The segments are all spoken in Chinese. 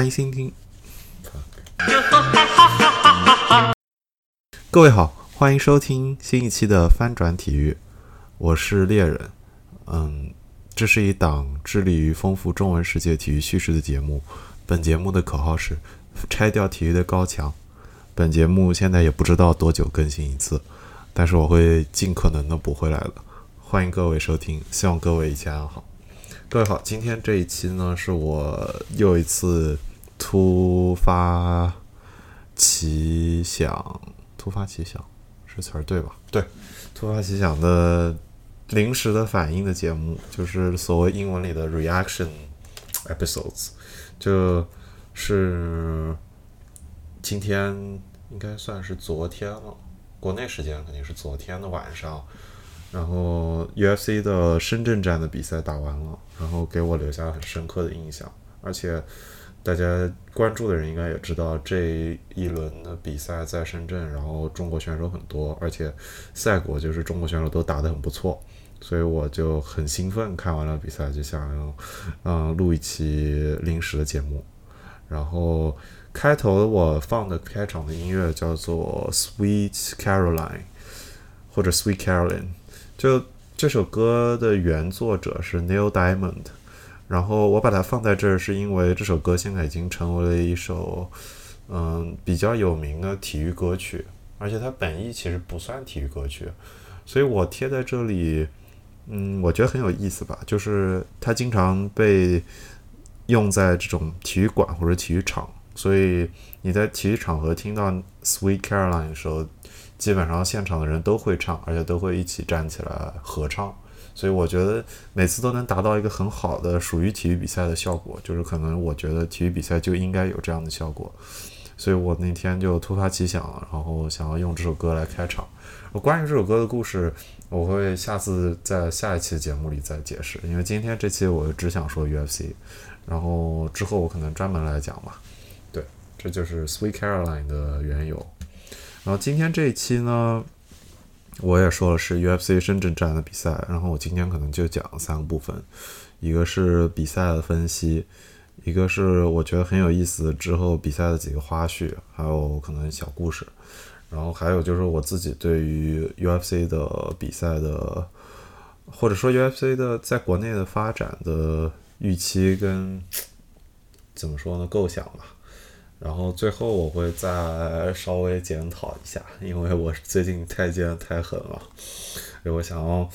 欢迎新听。各位好，欢迎收听新一期的翻转体育，我是猎人。嗯，这是一档致力于丰富中文世界体育叙事的节目。本节目的口号是拆掉体育的高墙。本节目现在也不知道多久更新一次，但是我会尽可能的补回来的。欢迎各位收听，希望各位一切安好。各位好，今天这一期呢是我又一次突发奇想，突发奇想是词儿对吧？对，突发奇想的临时的反应的节目，就是所谓英文里的 reaction episodes，就是今天应该算是昨天了，国内时间肯定是昨天的晚上。然后 UFC 的深圳站的比赛打完了，然后给我留下了很深刻的印象。而且大家关注的人应该也知道，这一轮的比赛在深圳，然后中国选手很多，而且赛果就是中国选手都打得很不错，所以我就很兴奋。看完了比赛，就想要嗯录一期临时的节目。然后开头我放的开场的音乐叫做《Sweet Caroline》或者《Sweet Caroline》。就这首歌的原作者是 Neil Diamond，然后我把它放在这儿，是因为这首歌现在已经成为了一首嗯比较有名的体育歌曲，而且它本意其实不算体育歌曲，所以我贴在这里，嗯，我觉得很有意思吧，就是它经常被用在这种体育馆或者体育场，所以你在体育场合听到 Sweet Caroline 的时候。基本上现场的人都会唱，而且都会一起站起来合唱，所以我觉得每次都能达到一个很好的属于体育比赛的效果。就是可能我觉得体育比赛就应该有这样的效果，所以我那天就突发奇想，然后想要用这首歌来开场。关于这首歌的故事，我会下次在下一期节目里再解释，因为今天这期我只想说 UFC，然后之后我可能专门来讲吧。对，这就是 Sweet Caroline 的缘由。然后今天这一期呢，我也说了是 UFC 深圳站的比赛，然后我今天可能就讲三个部分，一个是比赛的分析，一个是我觉得很有意思之后比赛的几个花絮，还有可能小故事，然后还有就是我自己对于 UFC 的比赛的，或者说 UFC 的在国内的发展的预期跟怎么说呢构想吧。然后最后我会再稍微检讨一下，因为我最近太监太狠了，所以我想要，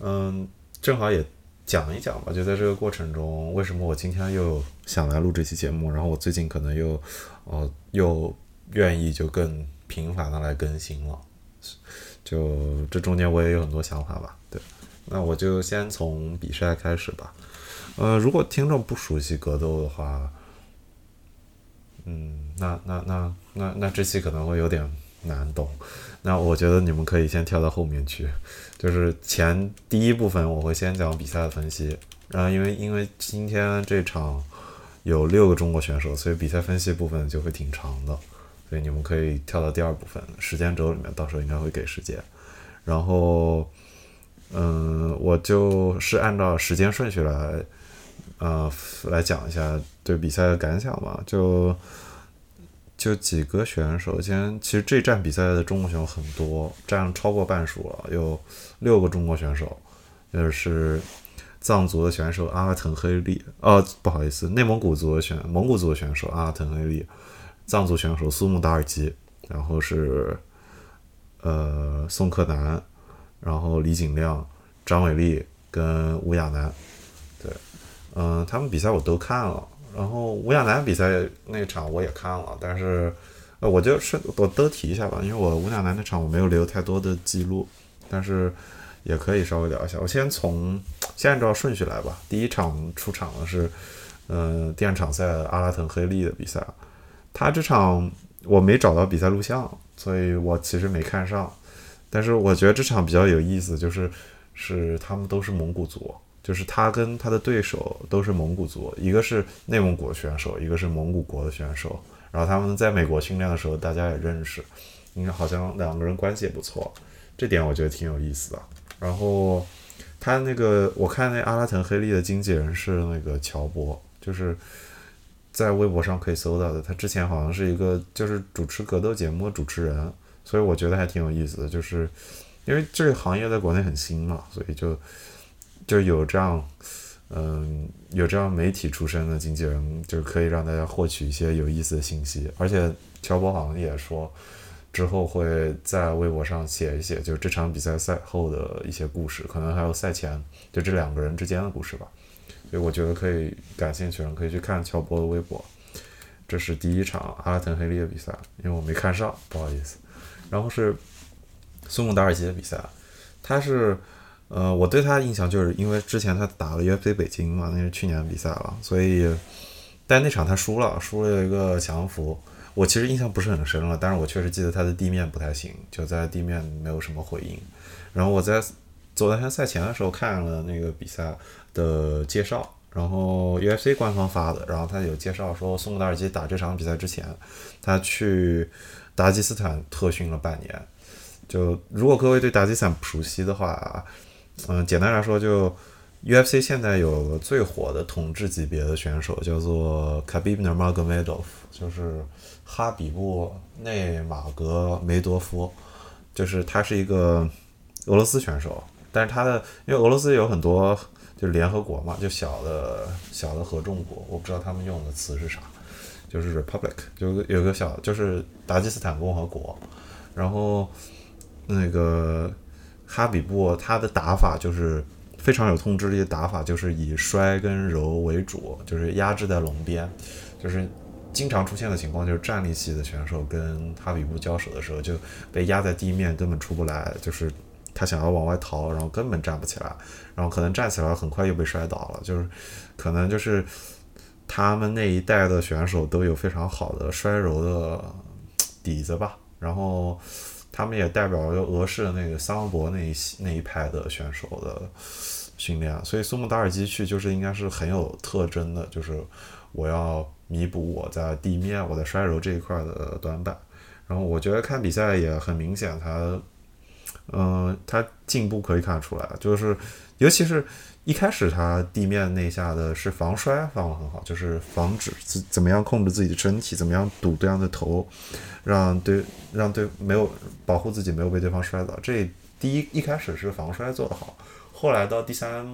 嗯，正好也讲一讲吧。就在这个过程中，为什么我今天又想来录这期节目？然后我最近可能又，哦，又愿意就更频繁的来更新了。就这中间我也有很多想法吧。对，那我就先从比赛开始吧。呃，如果听众不熟悉格斗的话。嗯，那那那那那这期可能会有点难懂，那我觉得你们可以先跳到后面去，就是前第一部分我会先讲比赛的分析，然后因为因为今天这场有六个中国选手，所以比赛分析部分就会挺长的，所以你们可以跳到第二部分时间轴里面，到时候应该会给时间，然后嗯，我就是按照时间顺序来。呃，来讲一下对比赛的感想吧。就就几个选手，先其实这站比赛的中国选手很多，占超过半数了，有六个中国选手，就是藏族的选手阿拉腾黑利，哦，不好意思，内蒙古族的选蒙古族的选手阿拉腾黑利，藏族选手苏木达尔基，然后是呃宋克南，然后李景亮、张伟丽跟吴亚楠。对嗯，他们比赛我都看了，然后吴亚楠比赛那场我也看了，但是，呃，我就是我都提一下吧，因为我吴亚楠那场我没有留太多的记录，但是也可以稍微聊一下。我先从先按照顺序来吧。第一场出场的是，嗯，电场赛阿拉腾黑利的比赛，他这场我没找到比赛录像，所以我其实没看上，但是我觉得这场比较有意思，就是是他们都是蒙古族。就是他跟他的对手都是蒙古族，一个是内蒙古选手，一个是蒙古国的选手。然后他们在美国训练的时候，大家也认识，应该好像两个人关系也不错，这点我觉得挺有意思的。然后他那个，我看那阿拉腾黑利的经纪人是那个乔波，就是在微博上可以搜到的。他之前好像是一个就是主持格斗节目的主持人，所以我觉得还挺有意思的。就是因为这个行业在国内很新嘛，所以就就有这样嗯有这样媒体出身的经纪人，就可以让大家获取一些有意思的信息。而且乔博好像也说。之后会在微博上写一写，就这场比赛赛后的一些故事，可能还有赛前就这两个人之间的故事吧。所以我觉得可以感兴趣的人可以去看乔博的微博。这是第一场阿拉腾黑利的比赛，因为我没看上，不好意思。然后是苏姆达尔基的比赛，他是呃，我对他印象就是因为之前他打了 UFC 北京嘛，那是去年的比赛了，所以但那场他输了，输了一个降服。我其实印象不是很深了，但是我确实记得他的地面不太行，就在地面没有什么回应。然后我在昨天赛前的时候看了那个比赛的介绍，然后 UFC 官方发的，然后他有介绍说，苏姆达尔基打这场比赛之前，他去达吉斯坦特训了半年。就如果各位对达吉斯坦不熟悉的话，嗯，简单来说，就 UFC 现在有个最火的统治级别的选手叫做 Khabib Nurmagomedov，就是。哈比布内马格梅多夫，就是他是一个俄罗斯选手，但是他的因为俄罗斯有很多就是联合国嘛，就小的小的合众国，我不知道他们用的词是啥，就是 republic，就有个小就是达吉斯坦共和国，然后那个哈比布他的打法就是非常有统治力的打法，就是以摔跟柔为主，就是压制在笼边，就是。经常出现的情况就是站立系的选手跟哈比布交手的时候就被压在地面，根本出不来。就是他想要往外逃，然后根本站不起来，然后可能站起来很快又被摔倒了。就是可能就是他们那一代的选手都有非常好的摔柔的底子吧。然后他们也代表了俄式的那个桑博那一那一派的选手的训练。所以苏木达尔基去就是应该是很有特征的，就是我要。弥补我在地面、我在摔柔这一块的短板，然后我觉得看比赛也很明显，他，嗯，他进步可以看得出来，就是尤其是一开始他地面那下的是防摔放得很好，就是防止自怎么样控制自己的身体，怎么样堵对方的头，让对让对没有保护自己没有被对方摔倒。这第一一开始是防摔做得好，后来到第三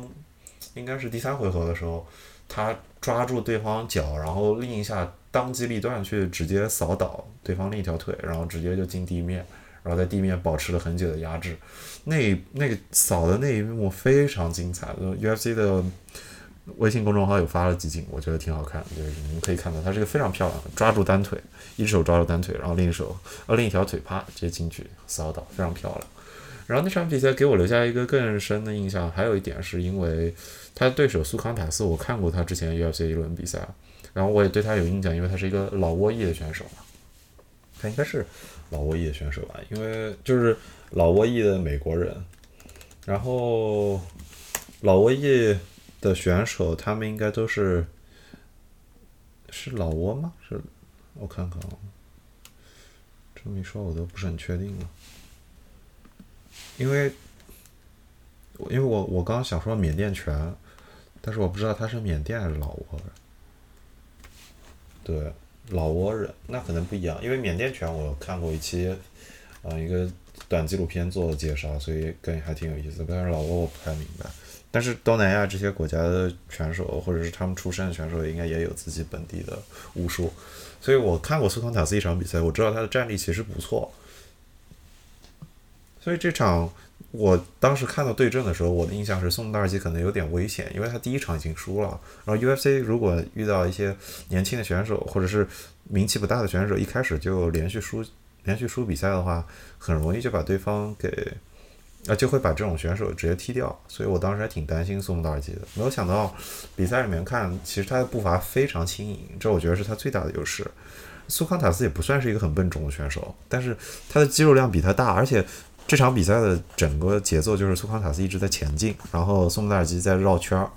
应该是第三回合的时候。他抓住对方脚，然后另一下当机立断去直接扫倒对方另一条腿，然后直接就进地面，然后在地面保持了很久的压制。那那个扫的那一幕非常精彩，UFC 的微信公众号有发了集锦，我觉得挺好看，就是你们可以看到，他是个非常漂亮，抓住单腿，一只手抓住单腿，然后另一手呃另一条腿啪直接进去扫倒，非常漂亮。然后那场比赛给我留下一个更深的印象，还有一点是因为他的对手苏康塔斯，我看过他之前 UFC 一轮比赛，然后我也对他有印象，因为他是一个老挝裔的选手嘛，他应该是老挝裔的选手吧，因为就是老挝裔的美国人，然后老挝裔的选手他们应该都是是老挝吗？是，我看看啊，这么一说，我都不是很确定了。因为，因为我我刚刚想说缅甸拳，但是我不知道他是缅甸还是老挝人。对，老挝人那可能不一样，因为缅甸拳我看过一期，呃，一个短纪录片做的介绍，所以跟还挺有意思。但是老挝我不太明白。但是东南亚这些国家的拳手，或者是他们出身的选手，应该也有自己本地的武术。所以我看过苏康塔斯一场比赛，我知道他的战力其实不错。所以这场我当时看到对阵的时候，我的印象是宋达尔基可能有点危险，因为他第一场已经输了。然后 UFC 如果遇到一些年轻的选手或者是名气不大的选手，一开始就连续输连续输比赛的话，很容易就把对方给啊就会把这种选手直接踢掉。所以我当时还挺担心宋达尔基的。没有想到比赛里面看，其实他的步伐非常轻盈，这我觉得是他最大的优势。苏康塔斯也不算是一个很笨重的选手，但是他的肌肉量比他大，而且。这场比赛的整个节奏就是苏康塔斯一直在前进，然后宋达尔基在绕圈儿，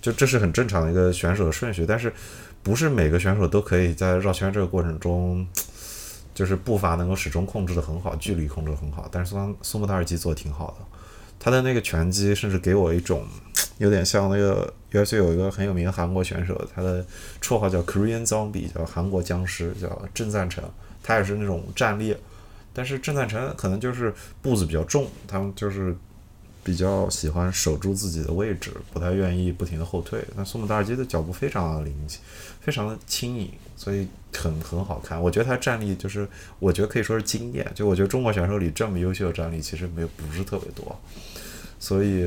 就这是很正常的一个选手的顺序。但是不是每个选手都可以在绕圈这个过程中，就是步伐能够始终控制的很好，距离控制的很好。但是苏康苏达尔基做的挺好的，他的那个拳击甚至给我一种有点像那个 UFC 有一个很有名的韩国选手，他的绰号叫 Korean Zombie，叫韩国僵尸，叫郑赞成，他也是那种站立，但是郑赞成可能就是步子比较重，他们就是比较喜欢守住自己的位置，不太愿意不停的后退。那苏姆达尔基的脚步非常的灵，非常的轻盈，所以很很好看。我觉得他站立就是，我觉得可以说是经典。就我觉得中国选手里这么优秀的站立其实没有不是特别多，所以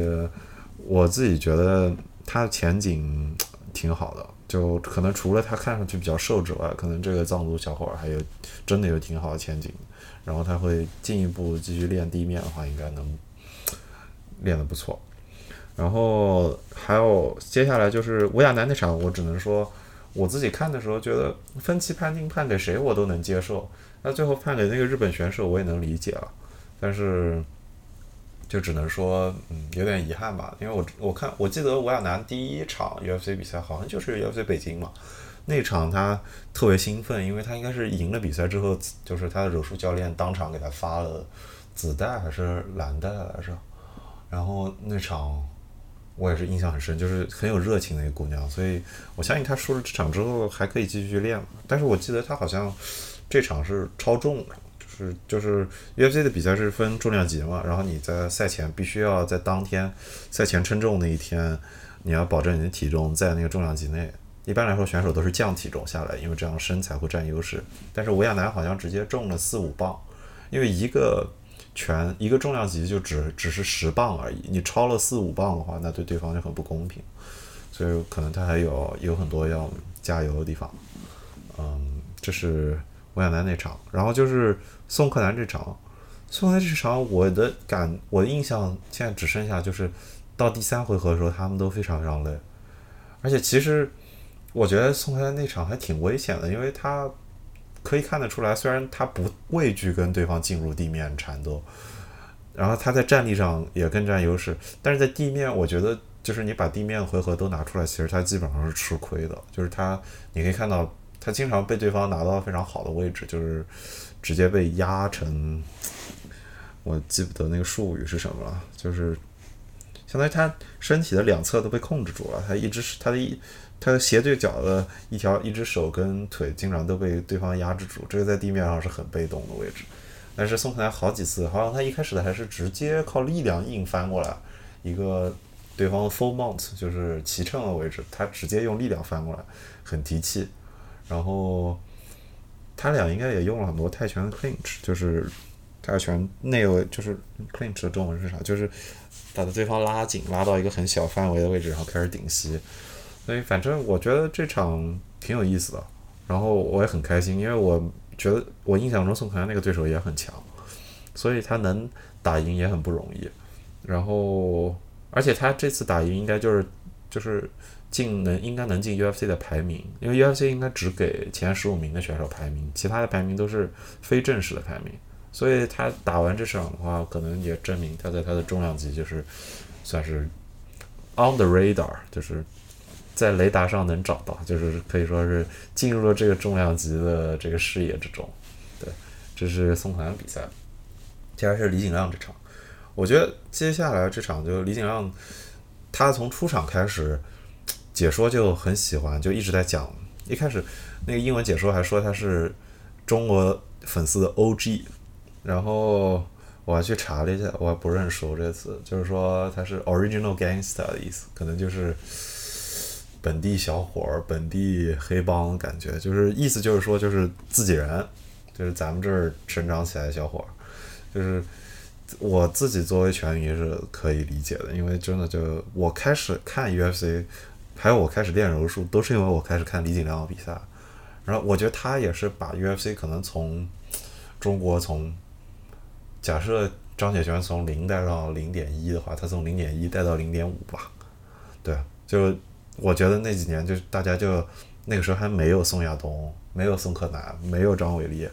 我自己觉得他的前景 挺好的。就可能除了他看上去比较瘦之外，可能这个藏族小伙儿还有真的有挺好的前景。然后他会进一步继续练地面的话，应该能练得不错。然后还有接下来就是吴亚楠那场，我只能说我自己看的时候觉得分期判定判给谁我都能接受，那最后判给那个日本选手我也能理解了，但是就只能说嗯有点遗憾吧，因为我我看我记得吴亚楠第一场 UFC 比赛好像就是 UFC 北京嘛。那场他特别兴奋，因为他应该是赢了比赛之后，就是他的柔术教练当场给他发了紫带还是蓝带来着。然后那场我也是印象很深，就是很有热情的一个姑娘，所以我相信她输了这场之后还可以继续练。但是我记得她好像这场是超重，就是就是 UFC 的比赛是分重量级嘛，然后你在赛前必须要在当天赛前称重那一天，你要保证你的体重在那个重量级内。一般来说，选手都是降体重下来，因为这样身材会占优势。但是吴亚楠好像直接重了四五磅，因为一个拳一个重量级就只只是十磅而已，你超了四五磅的话，那对对方就很不公平。所以可能他还有有很多要加油的地方。嗯，这是吴亚楠那场，然后就是宋克南这场。宋克南这场，我的感我的印象现在只剩下就是到第三回合的时候，他们都非常非常累，而且其实。我觉得宋开那场还挺危险的，因为他可以看得出来，虽然他不畏惧跟对方进入地面缠斗，然后他在站立上也更占优势，但是在地面，我觉得就是你把地面回合都拿出来，其实他基本上是吃亏的。就是他，你可以看到他经常被对方拿到非常好的位置，就是直接被压成，我记不得那个术语是什么了，就是相当于他身体的两侧都被控制住了，他一直是他的一。他的斜对角的一条一只手跟腿经常都被对方压制住，这个在地面上是很被动的位置。但是宋克南好几次，好像他一开始的还是直接靠力量硬翻过来一个对方的 full mount，就是骑乘的位置，他直接用力量翻过来，很提气。然后他俩应该也用了很多泰拳的 clinch，就是泰拳内位，就是 clinch 的中文是啥？就是把对方拉紧，拉到一个很小范围的位置，然后开始顶膝。所以反正我觉得这场挺有意思的，然后我也很开心，因为我觉得我印象中宋克南那个对手也很强，所以他能打赢也很不容易。然后而且他这次打赢应该就是就是进能应该能进 UFC 的排名，因为 UFC 应该只给前十五名的选手排名，其他的排名都是非正式的排名。所以他打完这场的话，可能也证明他在他的重量级就是算是 on the radar，就是。在雷达上能找到，就是可以说是进入了这个重量级的这个视野之中。对，这是宋克南比赛。接下来是李景亮这场，我觉得接下来这场就李景亮，他从出场开始解说就很喜欢，就一直在讲。一开始那个英文解说还说他是中国粉丝的 O.G.，然后我还去查了一下，我还不认识我这个词，就是说他是 Original Gangster 的意思，可能就是。本地小伙儿，本地黑帮感觉，就是意思就是说，就是自己人，就是咱们这儿成长起来的小伙儿，就是我自己作为拳迷是可以理解的，因为真的就我开始看 UFC，还有我开始练柔术，都是因为我开始看李景亮的比赛，然后我觉得他也是把 UFC 可能从中国从假设张铁拳从零带到零点一的话，他从零点一带到零点五吧，对，就。我觉得那几年就大家就那个时候还没有宋亚东，没有宋克南，没有张伟丽，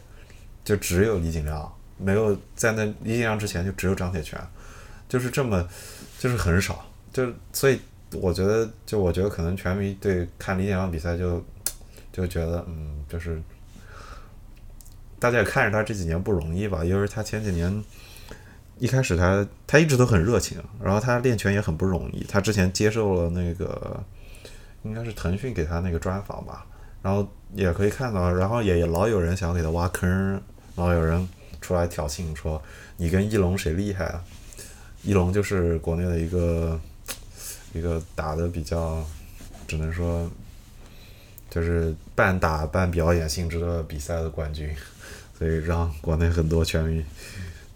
就只有李景亮，没有在那李景亮之前就只有张铁拳，就是这么就是很少，就所以我觉得就我觉得可能拳迷对看李景亮比赛就就觉得嗯就是大家也看着他这几年不容易吧，因为他前几年一开始他他一直都很热情，然后他练拳也很不容易。他之前接受了那个应该是腾讯给他那个专访吧，然后也可以看到，然后也老有人想给他挖坑，老有人出来挑衅说你跟一龙谁厉害啊？一龙就是国内的一个一个打的比较，只能说就是半打半表演性质的比赛的冠军，所以让国内很多拳迷。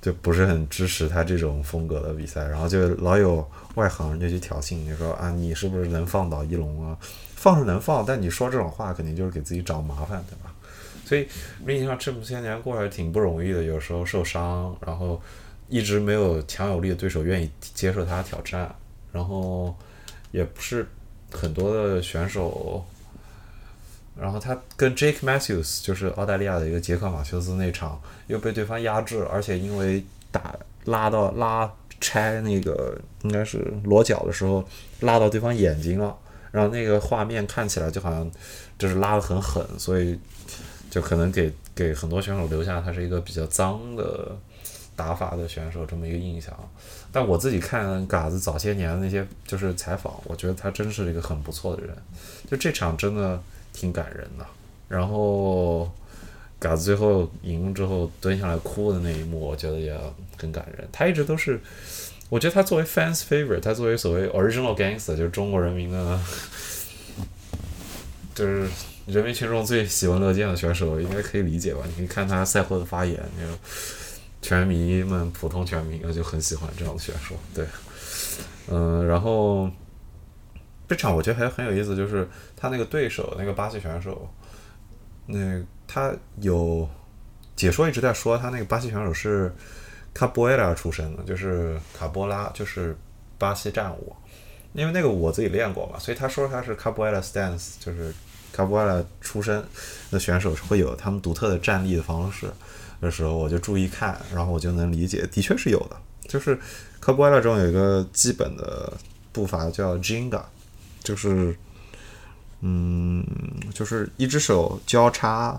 就不是很支持他这种风格的比赛，然后就老有外行人就去挑衅，就说啊，你是不是能放倒一龙啊？放是能放，但你说这种话肯定就是给自己找麻烦，对吧？所以实际上这么些年过来挺不容易的，有时候受伤，然后一直没有强有力的对手愿意接受他挑战，然后也不是很多的选手。然后他跟 Jake Matthews 就是澳大利亚的一个杰克马修斯那场又被对方压制，而且因为打拉到拉拆那个应该是裸脚的时候拉到对方眼睛了，然后那个画面看起来就好像就是拉得很狠，所以就可能给给很多选手留下他是一个比较脏的打法的选手这么一个印象。但我自己看嘎子早些年的那些就是采访，我觉得他真是一个很不错的人。就这场真的。挺感人的，然后嘎子最后赢之后蹲下来哭的那一幕，我觉得也很感人。他一直都是，我觉得他作为 fans favorite，他作为所谓 original gangster，就是中国人民的，就是人民群众最喜闻乐见的选手，应该可以理解吧？你可以看他赛后的发言，就拳迷们、普通拳迷就很喜欢这样的选手。对，嗯，然后。这场我觉得还很有意思，就是他那个对手那个巴西选手，那他有解说一直在说他那个巴西选手是卡波拉出身的，就是卡波拉就是巴西战舞，因为那个我自己练过嘛，所以他说他是卡波拉 stance，就是卡波拉出身的选手会有他们独特的站立的方式的时候，我就注意看，然后我就能理解，的确是有的，就是卡波拉中有一个基本的步伐叫 Jinga。就是，嗯，就是一只手交叉，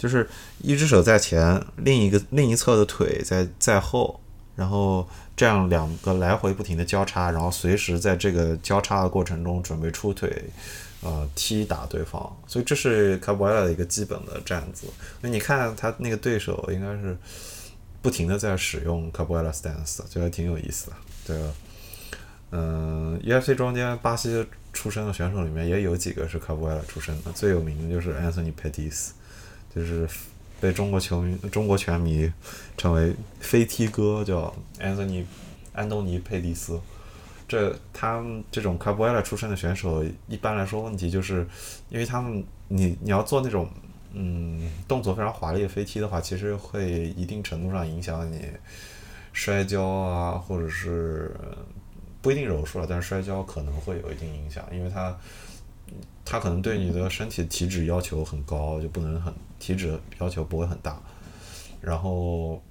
就是一只手在前，另一个另一侧的腿在在后，然后这样两个来回不停的交叉，然后随时在这个交叉的过程中准备出腿，呃，踢打对方。所以这是卡布埃拉的一个基本的站姿。那你看他那个对手应该是不停的在使用卡布埃拉 stance，觉得挺有意思的。对，嗯，UFC 中间巴西。出身的选手里面也有几个是卡布埃拉出身的，最有名的就是 Anthony Pettis，就是被中国球迷、中国拳迷称为“飞踢哥”，叫 Anthony 安东尼佩蒂斯。这他们这种卡布埃拉出身的选手，一般来说问题就是，因为他们你你要做那种嗯动作非常华丽的飞踢的话，其实会一定程度上影响你摔跤啊，或者是。不一定柔术了，但是摔跤可能会有一定影响，因为他，它可能对你的身体体脂要求很高，就不能很体脂要求不会很大，然后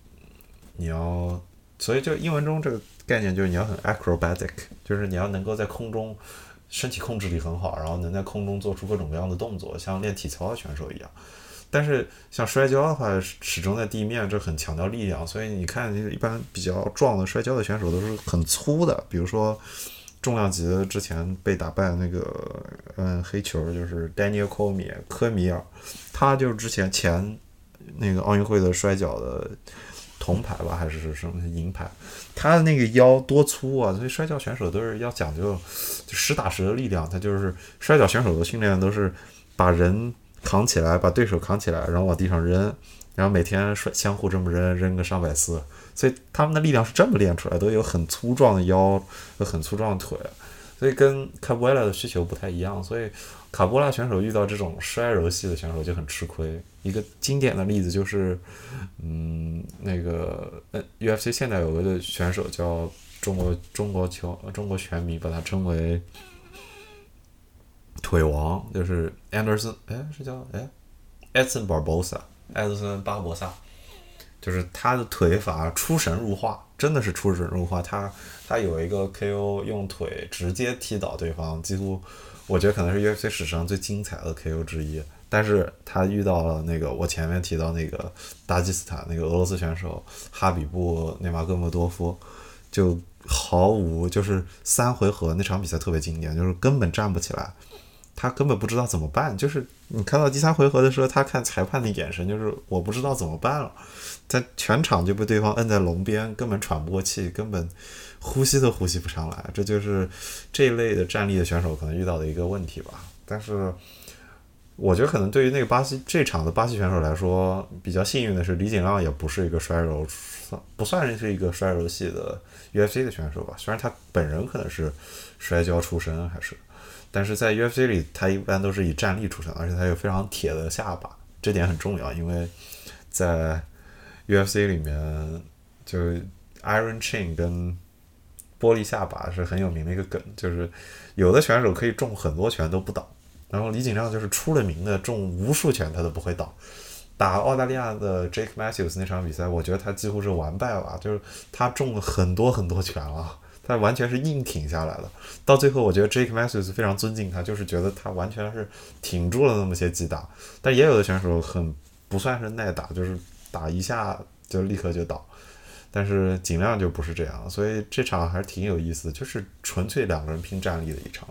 你要，所以就英文中这个概念就是你要很 acrobatic，就是你要能够在空中身体控制力很好，然后能在空中做出各种各样的动作，像练体操的选手一样。但是像摔跤的话，始终在地面，这很强调力量，所以你看，一般比较壮的摔跤的选手都是很粗的。比如说重量级的之前被打败那个，嗯，黑球就是 Daniel c o m i 科米尔，他就是之前前那个奥运会的摔跤的铜牌吧，还是什么银牌？他的那个腰多粗啊！所以摔跤选手都是要讲究就实打实的力量，他就是摔跤选手的训练都是把人。扛起来，把对手扛起来，然后往地上扔，然后每天摔相互这么扔，扔个上百次，所以他们的力量是这么练出来，都有很粗壮的腰和很粗壮的腿，所以跟卡波拉的需求不太一样，所以卡波拉选手遇到这种摔柔系的选手就很吃亏。一个经典的例子就是，嗯，那个 UFC 现在有个选手叫中国中国球中国拳迷把他称为。腿王就是 Anderson，哎，是叫哎，Edson Barbosa，艾德森巴博萨，就是他的腿法出神入化，真的是出神入化。他他有一个 KO 用腿直接踢倒对方，几乎我觉得可能是 UFC 史上最精彩的 KO 之一。但是他遇到了那个我前面提到那个达吉斯坦那个俄罗斯选手哈比布内马戈莫多夫，就毫无就是三回合那场比赛特别经典，就是根本站不起来，他根本不知道怎么办。就是你看到第三回合的时候，他看裁判的眼神就是我不知道怎么办了，在全场就被对方摁在笼边，根本喘不过气，根本呼吸都呼吸不上来。这就是这一类的站立的选手可能遇到的一个问题吧。但是。我觉得可能对于那个巴西这场的巴西选手来说，比较幸运的是李景亮也不是一个摔柔，算不算是一个摔柔系的 UFC 的选手吧？虽然他本人可能是摔跤出身，还是，但是在 UFC 里他一般都是以站立出身，而且他有非常铁的下巴，这点很重要，因为在 UFC 里面就 Iron Chain 跟玻璃下巴是很有名的一个梗，就是有的选手可以中很多拳都不倒。然后李景亮就是出了名的中无数拳他都不会倒，打澳大利亚的 Jake Matthews 那场比赛，我觉得他几乎是完败了，就是他中了很多很多拳了，他完全是硬挺下来了。到最后，我觉得 Jake Matthews 非常尊敬他，就是觉得他完全是挺住了那么些击打。但也有的选手很不算是耐打，就是打一下就立刻就倒。但是尽量就不是这样，所以这场还是挺有意思，就是纯粹两个人拼战力的一场。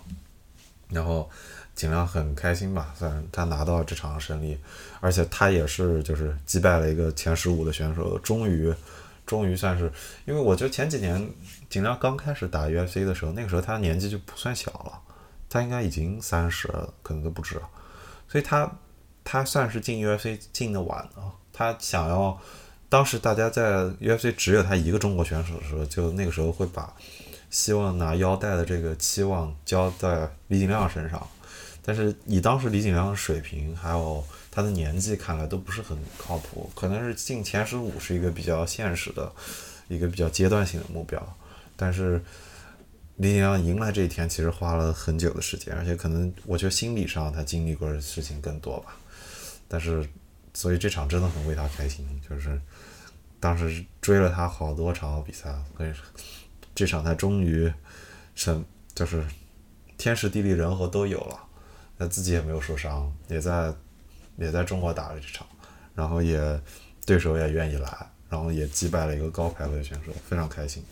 然后。尽量很开心吧，虽然他拿到这场胜利，而且他也是就是击败了一个前十五的选手，终于，终于算是，因为我觉得前几年尽量刚开始打 UFC 的时候，那个时候他年纪就不算小了，他应该已经三十，可能都不止，所以他他算是进 UFC 进的晚啊，他想要，当时大家在 UFC 只有他一个中国选手的时候，就那个时候会把希望拿腰带的这个期望交在李景亮身上。但是以当时李景亮的水平，还有他的年纪看来都不是很靠谱，可能是进前十五是一个比较现实的，一个比较阶段性的目标。但是李景亮迎来这一天其实花了很久的时间，而且可能我觉得心理上他经历过的事情更多吧。但是所以这场真的很为他开心，就是当时追了他好多场比赛，所以这场他终于是就是天时地利人和都有了。他自己也没有受伤，也在也在中国打了这场，然后也对手也愿意来，然后也击败了一个高排位的选手，非常开心。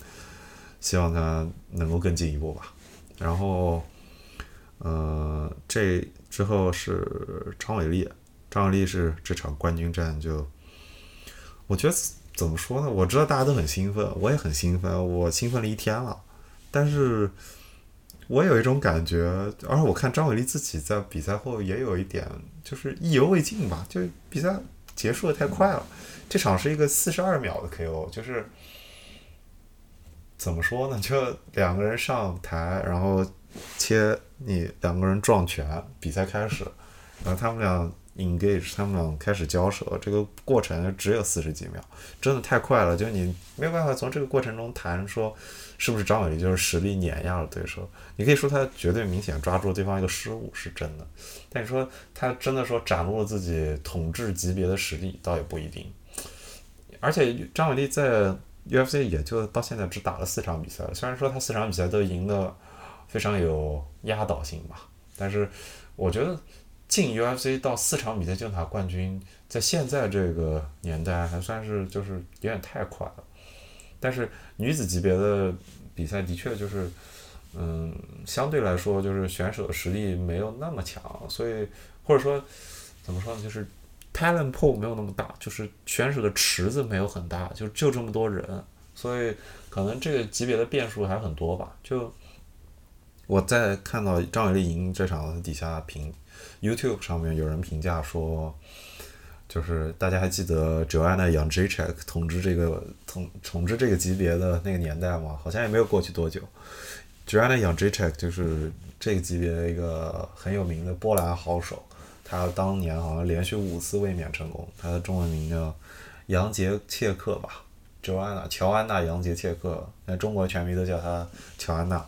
希望他能够更进一步吧。然后，呃，这之后是张伟丽，张伟丽是这场冠军战就，我觉得怎么说呢？我知道大家都很兴奋，我也很兴奋，我兴奋了一天了，但是。我有一种感觉，而我看张伟丽自己在比赛后也有一点，就是意犹未尽吧。就比赛结束的太快了，这场是一个四十二秒的 KO，就是怎么说呢？就两个人上台，然后切你两个人撞拳，比赛开始，然后他们俩 engage，他们俩开始交手，这个过程只有四十几秒，真的太快了，就你没有办法从这个过程中谈说。是不是张伟丽就是实力碾压了对手？你可以说他绝对明显抓住了对方一个失误是真的，但你说他真的说展露了自己统治级别的实力，倒也不一定。而且张伟丽在 UFC 也就到现在只打了四场比赛，虽然说他四场比赛都赢得非常有压倒性吧，但是我觉得进 UFC 到四场比赛就拿冠军，在现在这个年代还算是就是有点太快了。但是女子级别的比赛的确就是，嗯，相对来说就是选手的实力没有那么强，所以或者说怎么说呢，就是 talent pool 没有那么大，就是选手的池子没有很大，就就这么多人，所以可能这个级别的变数还很多吧。就我在看到张伟丽赢这场底下评 YouTube 上面有人评价说。就是大家还记得 Joanna Young Jacek 统治这个统统治这个级别的那个年代吗？好像也没有过去多久。Joanna Young Jacek 就是这个级别的一个很有名的波兰好手，他当年好像连续五次卫冕成功。他的中文名叫杨杰切克吧，Joanna 乔安娜杨杰切克，那中国拳迷都叫他乔安娜。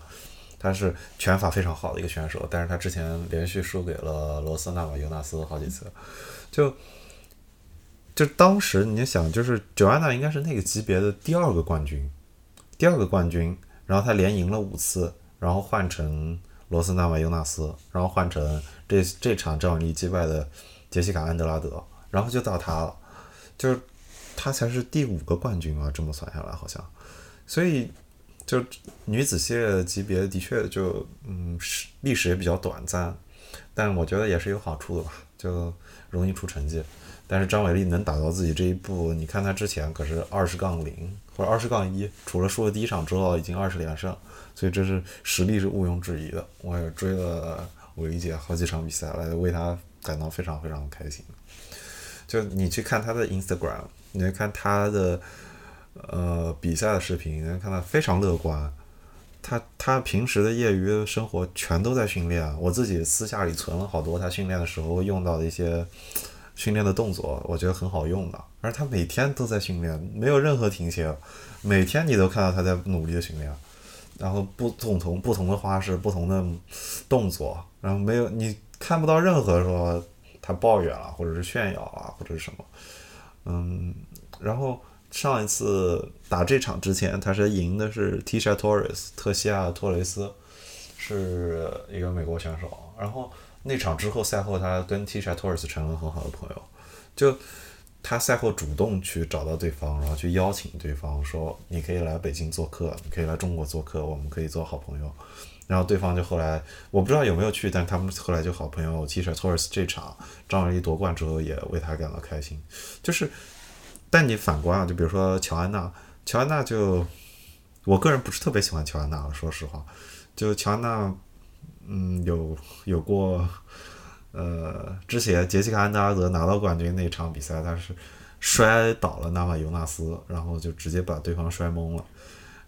他是拳法非常好的一个选手，但是他之前连续输给了罗斯纳瓦尤纳斯好几次，就。就当时你想，就是 Joanna 应该是那个级别的第二个冠军，第二个冠军，然后他连赢了五次，然后换成罗斯纳瓦尤纳斯，然后换成这这场张伟丽击败的杰西卡安德拉德，然后就到她了，就是她才是第五个冠军啊，这么算下来好像，所以就女子系列的级别的确就嗯是历史也比较短暂，但我觉得也是有好处的吧，就容易出成绩。但是张伟丽能打到自己这一步，你看她之前可是二十杠零或者二十杠一，除了输了第一场之后，已经二十连胜，所以这是实力是毋庸置疑的。我也追了我理解好几场比赛，来为他感到非常非常开心。就你去看他的 Instagram，你去看他的呃比赛的视频，能看到非常乐观。他他平时的业余生活全都在训练，我自己私下里存了好多他训练的时候用到的一些。训练的动作我觉得很好用的，而他每天都在训练，没有任何停歇，每天你都看到他在努力的训练，然后不同同不同的花式、不同的动作，然后没有你看不到任何说他抱怨了，或者是炫耀啊，或者是什么，嗯，然后上一次打这场之前，他是赢的是 Tisha Torres 特西亚托雷斯，是一个美国选手，然后。那场之后，赛后他跟 Tisha Torres 成了很好的朋友。就他赛后主动去找到对方，然后去邀请对方说：“你可以来北京做客，你可以来中国做客，我们可以做好朋友。”然后对方就后来我不知道有没有去，但他们后来就好朋友。Tisha Torres 这场张伟丽夺冠之后，也为他感到开心。就是，但你反观啊，就比如说乔安娜，乔安娜就我个人不是特别喜欢乔安娜，说实话，就乔安娜。嗯，有有过，呃，之前杰西卡安德拉德拿到冠军那场比赛，他是摔倒了纳瓦尤纳斯，然后就直接把对方摔懵了。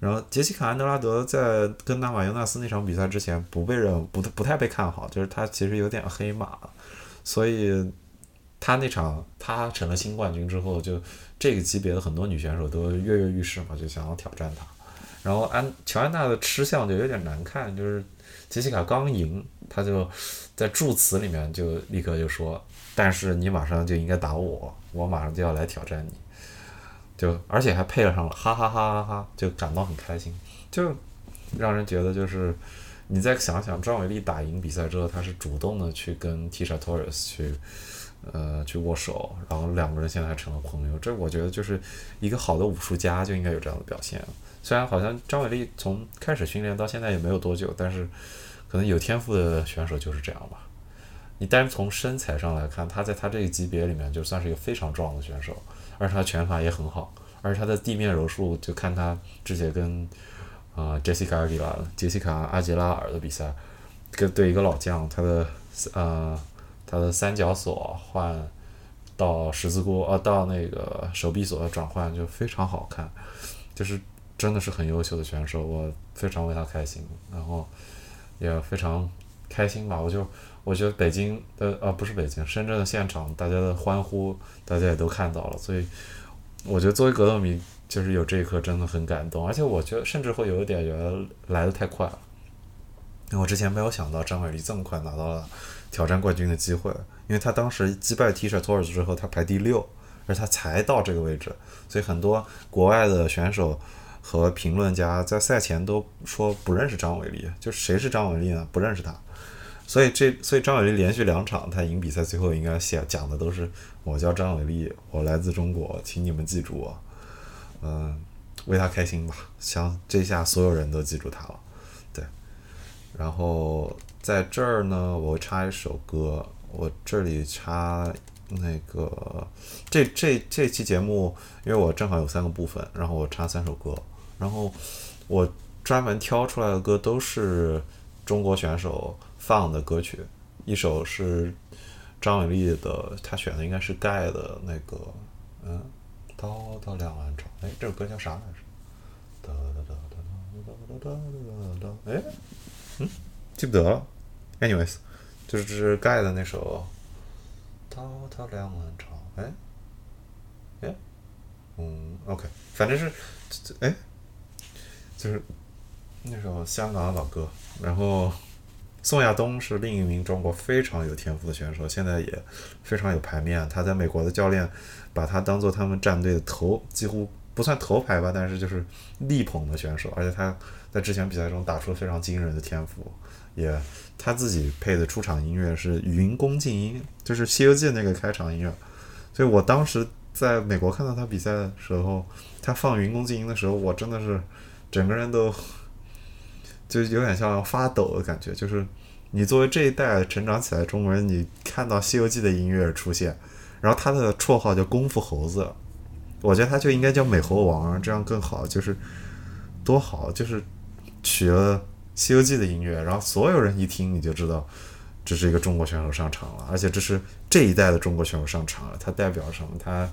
然后杰西卡安德拉德在跟纳瓦尤纳斯那场比赛之前不被认不不太被看好，就是他其实有点黑马，所以他那场他成了新冠军之后，就这个级别的很多女选手都跃跃欲试嘛，就想要挑战他。然后安乔安娜的吃相就有点难看，就是。杰西卡刚赢，他就在祝词里面就立刻就说：“但是你马上就应该打我，我马上就要来挑战你。”就而且还配了上了哈哈哈哈哈，就感到很开心，就让人觉得就是你再想想张伟丽打赢比赛之后，他是主动的去跟 Tisha Torres 去呃去握手，然后两个人现在还成了朋友，这我觉得就是一个好的武术家就应该有这样的表现。虽然好像张伟丽从开始训练到现在也没有多久，但是可能有天赋的选手就是这样吧。你单从身材上来看，他在他这个级别里面就算是一个非常壮的选手，而他拳法也很好，而且他的地面柔术就看他之前跟啊杰西卡阿吉拉杰西卡阿吉拉尔的比赛，跟对一个老将，他的呃他的三角锁换到十字锅，呃到那个手臂锁的转换就非常好看，就是。真的是很优秀的选手，我非常为他开心，然后也非常开心吧。我就我觉得北京的啊不是北京，深圳的现场大家的欢呼，大家也都看到了，所以我觉得作为格斗迷，就是有这一刻真的很感动，而且我觉得甚至会有一点觉得来的太快了。因为我之前没有想到张伟丽这么快拿到了挑战冠军的机会，因为他当时击败 T 恤托尔斯之后，他排第六，而他才到这个位置，所以很多国外的选手。和评论家在赛前都说不认识张伟丽，就谁是张伟丽呢？不认识他，所以这所以张伟丽连续两场他赢比赛，最后应该写讲的都是我叫张伟丽，我来自中国，请你们记住我，嗯，为他开心吧，想这下所有人都记住他了，对，然后在这儿呢，我插一首歌，我这里插。那个，这这这期节目，因为我正好有三个部分，然后我插三首歌，然后我专门挑出来的歌都是中国选手放的歌曲，一首是张伟丽的，他选的应该是盖的那个，嗯，刀刀两万长，哎，这首歌叫啥来着？哒哒哒哒哒哒哒哒哒，哎，嗯，记不得了，anyways，就是盖的那首。滔滔两岸潮，哎，哎，嗯，OK，反正是，哎，就是那首香港的老歌。然后宋亚东是另一名中国非常有天赋的选手，现在也非常有牌面。他在美国的教练把他当做他们战队的头，几乎不算头牌吧，但是就是力捧的选手。而且他在之前比赛中打出了非常惊人的天赋，也他自己配的出场音乐是《云宫静音》，就是《西游记》那个开场音乐。所以我当时在美国看到他比赛的时候，他放《云宫静音》的时候，我真的是整个人都就有点像发抖的感觉。就是你作为这一代成长起来中国人，你看到《西游记》的音乐出现，然后他的绰号叫“功夫猴子”，我觉得他就应该叫“美猴王”，这样更好。就是多好，就是取了《西游记》的音乐，然后所有人一听你就知道这是一个中国选手上场了，而且这是这一代的中国选手上场了，他代表什么？他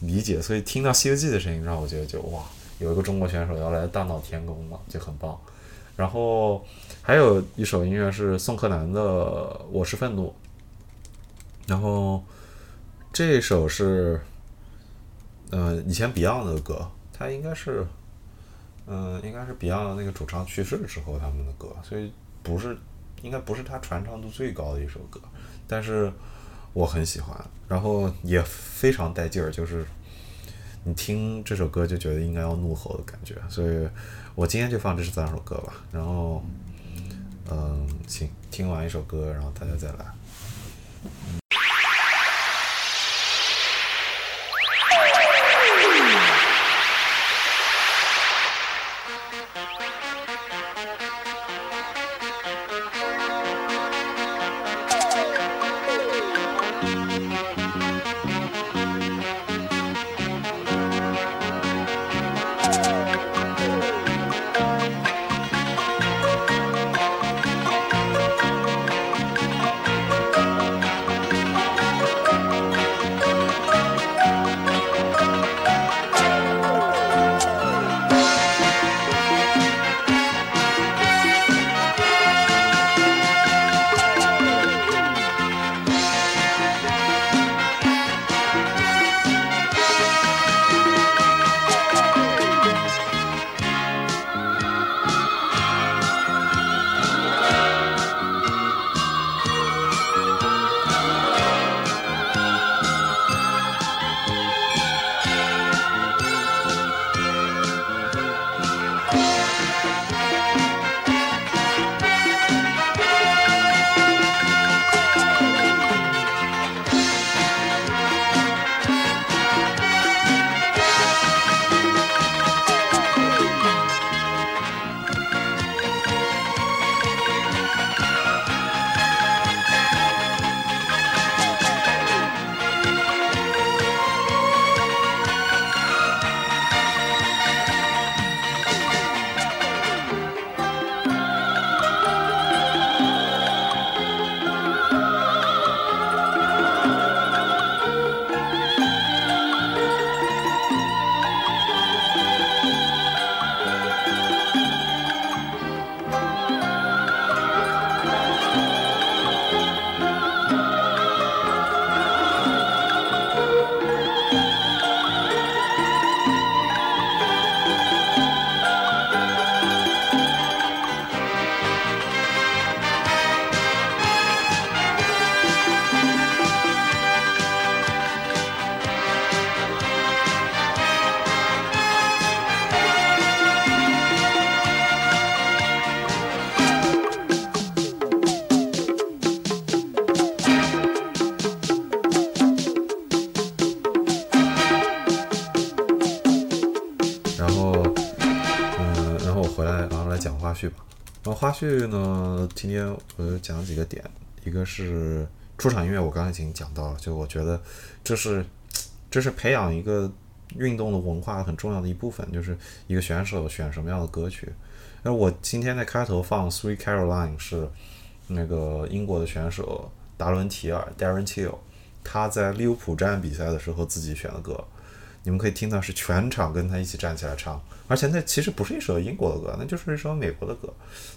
理解，所以听到《西游记》的声音，让我觉得就哇，有一个中国选手要来大闹天宫了，就很棒。然后还有一首音乐是宋克南的《我是愤怒》，然后这首是呃以前 Beyond 的歌，它应该是嗯、应该是 Beyond 那个主唱去世之后他们的歌，所以不是应该不是他传唱度最高的一首歌，但是我很喜欢，然后也非常带劲儿，就是你听这首歌就觉得应该要怒吼的感觉，所以我今天就放这三首歌吧，然后嗯，行，听完一首歌，然后大家再来。花絮呢，今天我就讲几个点，一个是出场音乐，我刚才已经讲到了，就我觉得这是这是培养一个运动的文化很重要的一部分，就是一个选手选什么样的歌曲。那我今天在开头放《Sweet Caroline》是那个英国的选手达伦提尔 （Darren Till），他在利物浦站比赛的时候自己选的歌。你们可以听到是全场跟他一起站起来唱，而且那其实不是一首英国的歌，那就是一首美国的歌。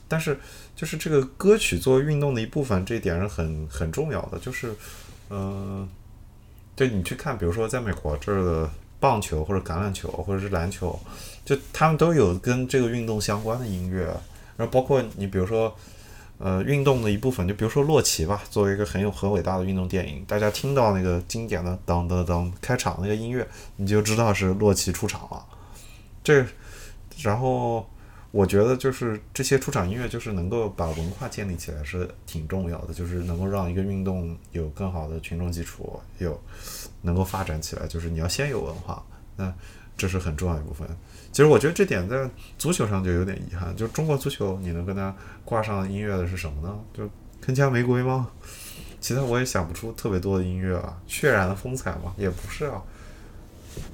但是就是这个歌曲作为运动的一部分，这一点是很很重要的。就是，嗯、对你去看，比如说在美国这儿的棒球或者橄榄球或者是篮球，就他们都有跟这个运动相关的音乐，然后包括你比如说。呃，运动的一部分，就比如说洛奇吧，作为一个很有很伟大的运动电影，大家听到那个经典的当当当开场那个音乐，你就知道是洛奇出场了。这，然后我觉得就是这些出场音乐，就是能够把文化建立起来是挺重要的，就是能够让一个运动有更好的群众基础，有能够发展起来。就是你要先有文化，那这是很重要一部分。其实我觉得这点在足球上就有点遗憾，就中国足球你能跟它挂上音乐的是什么呢？就铿锵玫瑰吗？其他我也想不出特别多的音乐啊，血染的风采嘛，也不是啊。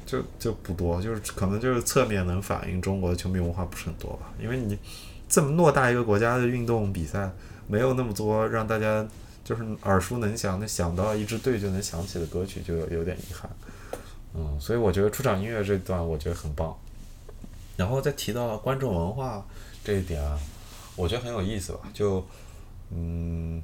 就就不多，就是可能就是侧面能反映中国的球迷文化不是很多吧。因为你这么偌大一个国家的运动比赛，没有那么多让大家就是耳熟能详的想到一支队就能想起的歌曲，就有点遗憾。嗯，所以我觉得出场音乐这段我觉得很棒。然后再提到观众文化这一点啊，我觉得很有意思吧。就嗯。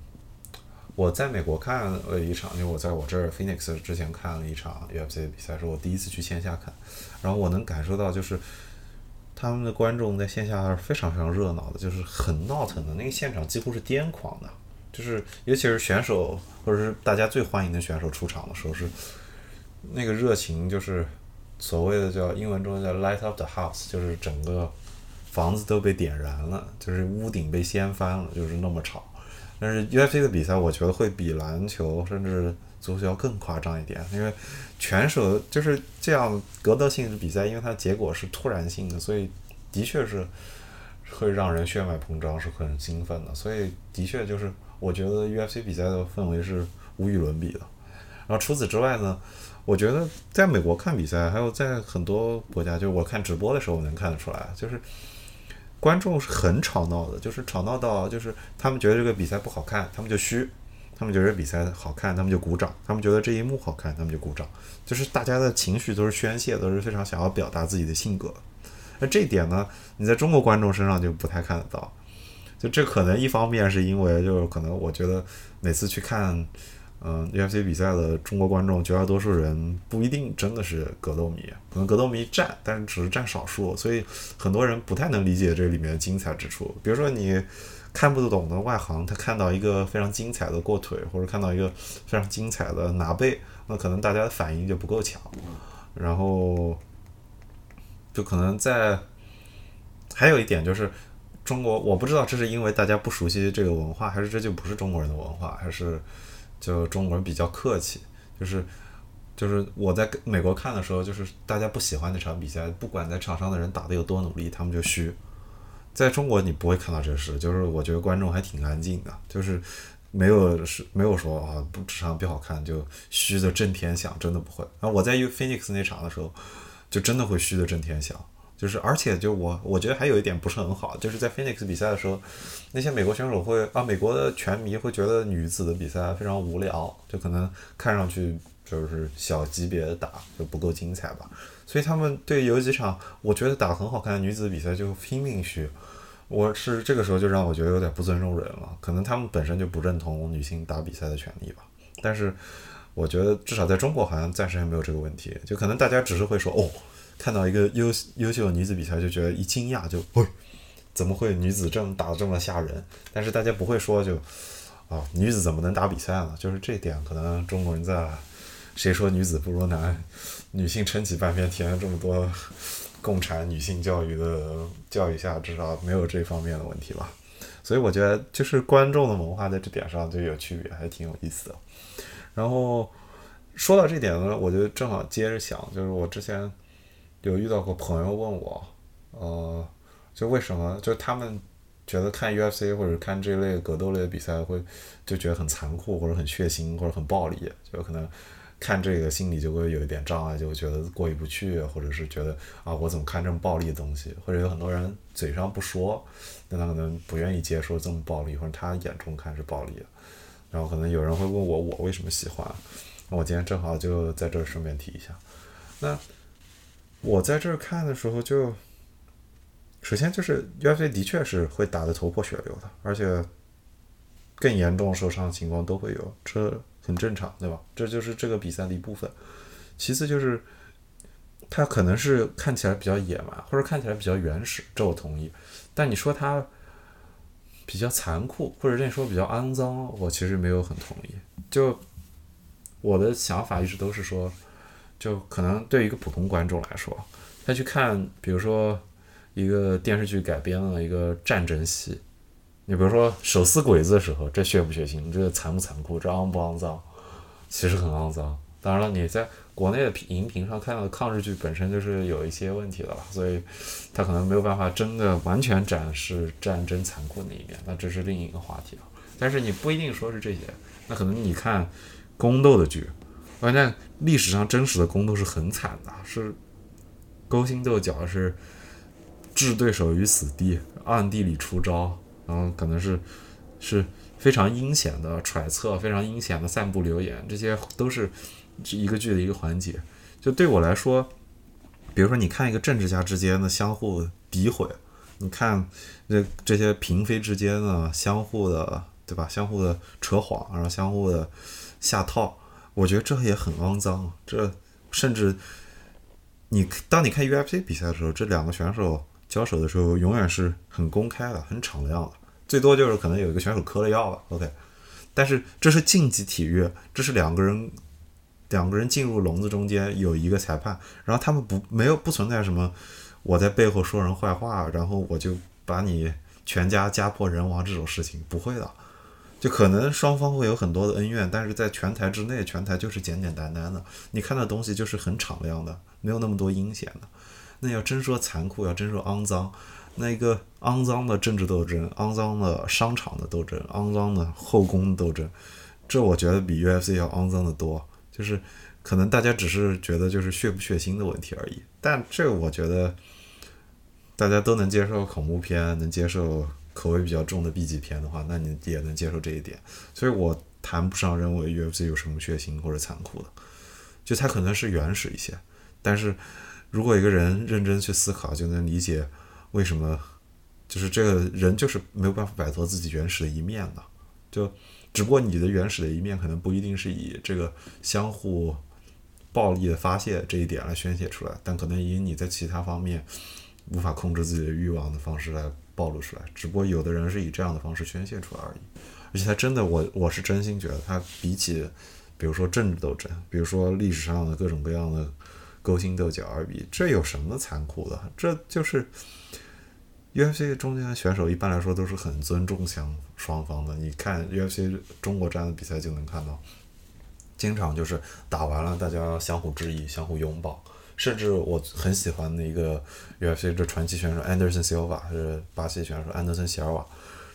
我在美国看了一场，因为我在我这儿 Phoenix 之前看了一场 UFC 的比赛，是我第一次去线下看，然后我能感受到就是他们的观众在线下是非常非常热闹的，就是很闹腾的，那个现场几乎是癫狂的，就是尤其是选手或者是大家最欢迎的选手出场的时候，是那个热情，就是所谓的叫英文中叫 light up the house，就是整个房子都被点燃了，就是屋顶被掀翻了，就是那么吵。但是 UFC 的比赛，我觉得会比篮球甚至足球更夸张一点，因为拳手就是这样格斗性的比赛，因为它结果是突然性的，所以的确是会让人血脉膨胀，是很兴奋的。所以的确就是我觉得 UFC 比赛的氛围是无与伦比的。然后除此之外呢，我觉得在美国看比赛，还有在很多国家，就是我看直播的时候能看得出来，就是。观众是很吵闹的，就是吵闹到就是他们觉得这个比赛不好看，他们就嘘；他们觉得比赛好看，他们就鼓掌；他们觉得这一幕好看，他们就鼓掌。就是大家的情绪都是宣泄，都是非常想要表达自己的性格。那这一点呢，你在中国观众身上就不太看得到。就这可能一方面是因为，就是可能我觉得每次去看。嗯，UFC 比赛的中国观众绝大多数人不一定真的是格斗迷，可能格斗迷占，但是只是占少数，所以很多人不太能理解这里面的精彩之处。比如说你看不懂的外行，他看到一个非常精彩的过腿，或者看到一个非常精彩的拿背，那可能大家的反应就不够强，然后就可能在还有一点就是中国，我不知道这是因为大家不熟悉这个文化，还是这就不是中国人的文化，还是。就中国人比较客气，就是就是我在美国看的时候，就是大家不喜欢那场比赛，不管在场上的人打得有多努力，他们就虚。在中国你不会看到这事，就是我觉得观众还挺安静的，就是没有是没有说啊不这场不好看就虚的震天响，真的不会。然后我在 Phoenix 那场的时候，就真的会虚的震天响。就是，而且就我，我觉得还有一点不是很好，就是在 Phoenix 比赛的时候，那些美国选手会啊，美国的拳迷会觉得女子的比赛非常无聊，就可能看上去就是小级别的打就不够精彩吧。所以他们对有几场我觉得打很好看的女子比赛就拼命去。我是这个时候就让我觉得有点不尊重人了，可能他们本身就不认同女性打比赛的权利吧。但是我觉得至少在中国好像暂时还没有这个问题，就可能大家只是会说哦。看到一个优优秀的女子比赛，就觉得一惊讶，就喂，怎么会女子这么打的这么吓人？但是大家不会说就啊，女子怎么能打比赛呢？就是这点，可能中国人在谁说女子不如男，女性撑起半边天这么多共产女性教育的教育下，至少没有这方面的问题吧。所以我觉得，就是观众的文化在这点上就有区别，还挺有意思的。然后说到这点呢，我就正好接着想，就是我之前。有遇到过朋友问我，呃，就为什么就他们觉得看 UFC 或者看这类格斗类的比赛会就觉得很残酷或者很血腥或者很暴力，就可能看这个心里就会有一点障碍，就会觉得过意不去，或者是觉得啊我怎么看这么暴力的东西，或者有很多人嘴上不说，但他可能不愿意接受这么暴力，或者他眼中看是暴力。然后可能有人会问我我为什么喜欢，那我今天正好就在这儿顺便提一下，那。我在这儿看的时候，就首先就是 UFC 的确是会打得头破血流的，而且更严重受伤的情况都会有，这很正常，对吧？这就是这个比赛的一部分。其次就是它可能是看起来比较野蛮，或者看起来比较原始，这我同意。但你说它比较残酷，或者这你说比较肮脏，我其实没有很同意。就我的想法一直都是说。就可能对一个普通观众来说，他去看，比如说一个电视剧改编了一个战争戏，你比如说手撕鬼子的时候，这血不血腥？这残不残酷？这肮不肮脏？其实很肮脏。当然了，你在国内的荧屏上看到的抗日剧本身就是有一些问题的了，所以它可能没有办法真的完全展示战争残酷那一面，那这是另一个话题了。但是你不一定说是这些，那可能你看宫斗的剧，关键历史上真实的宫斗是很惨的，是勾心斗角，是置对手于死地，暗地里出招，然后可能是是非常阴险的揣测，非常阴险的散布流言，这些都是。一个剧的一个环节，就对我来说，比如说你看一个政治家之间的相互诋毁，你看这这些嫔妃之间的相互的，对吧？相互的扯谎，然后相互的下套，我觉得这也很肮脏。这甚至你当你看 UFC 比赛的时候，这两个选手交手的时候，永远是很公开的、很敞亮的，最多就是可能有一个选手嗑了药了，OK。但是这是竞技体育，这是两个人。两个人进入笼子中间有一个裁判，然后他们不没有不存在什么我在背后说人坏话，然后我就把你全家家破人亡这种事情不会的，就可能双方会有很多的恩怨，但是在拳台之内，拳台就是简简单单的，你看的东西就是很敞亮的，没有那么多阴险的。那要真说残酷，要真说肮脏，那一个肮脏的政治斗争，肮脏的商场的斗争，肮脏的后宫斗争，这我觉得比 UFC 要肮脏的多。就是可能大家只是觉得就是血不血腥的问题而已，但这个我觉得大家都能接受恐怖片，能接受口味比较重的 B 级片的话，那你也能接受这一点。所以我谈不上认为 UFC 有什么血腥或者残酷的，就它可能是原始一些。但是如果一个人认真去思考，就能理解为什么就是这个人就是没有办法摆脱自己原始的一面的，就。只不过你的原始的一面可能不一定是以这个相互暴力的发泄这一点来宣泄出来，但可能以你在其他方面无法控制自己的欲望的方式来暴露出来。只不过有的人是以这样的方式宣泄出来而已。而且他真的，我我是真心觉得，他比起比如说政治斗争，比如说历史上的各种各样的勾心斗角而比，这有什么残酷的？这就是。UFC 中间的选手一般来说都是很尊重相双方的。你看 UFC 中国站的比赛就能看到，经常就是打完了，大家相互致意、相互拥抱。甚至我很喜欢的一个 UFC 这传奇选手 Anderson Silva，是巴西选手安德森·席尔瓦，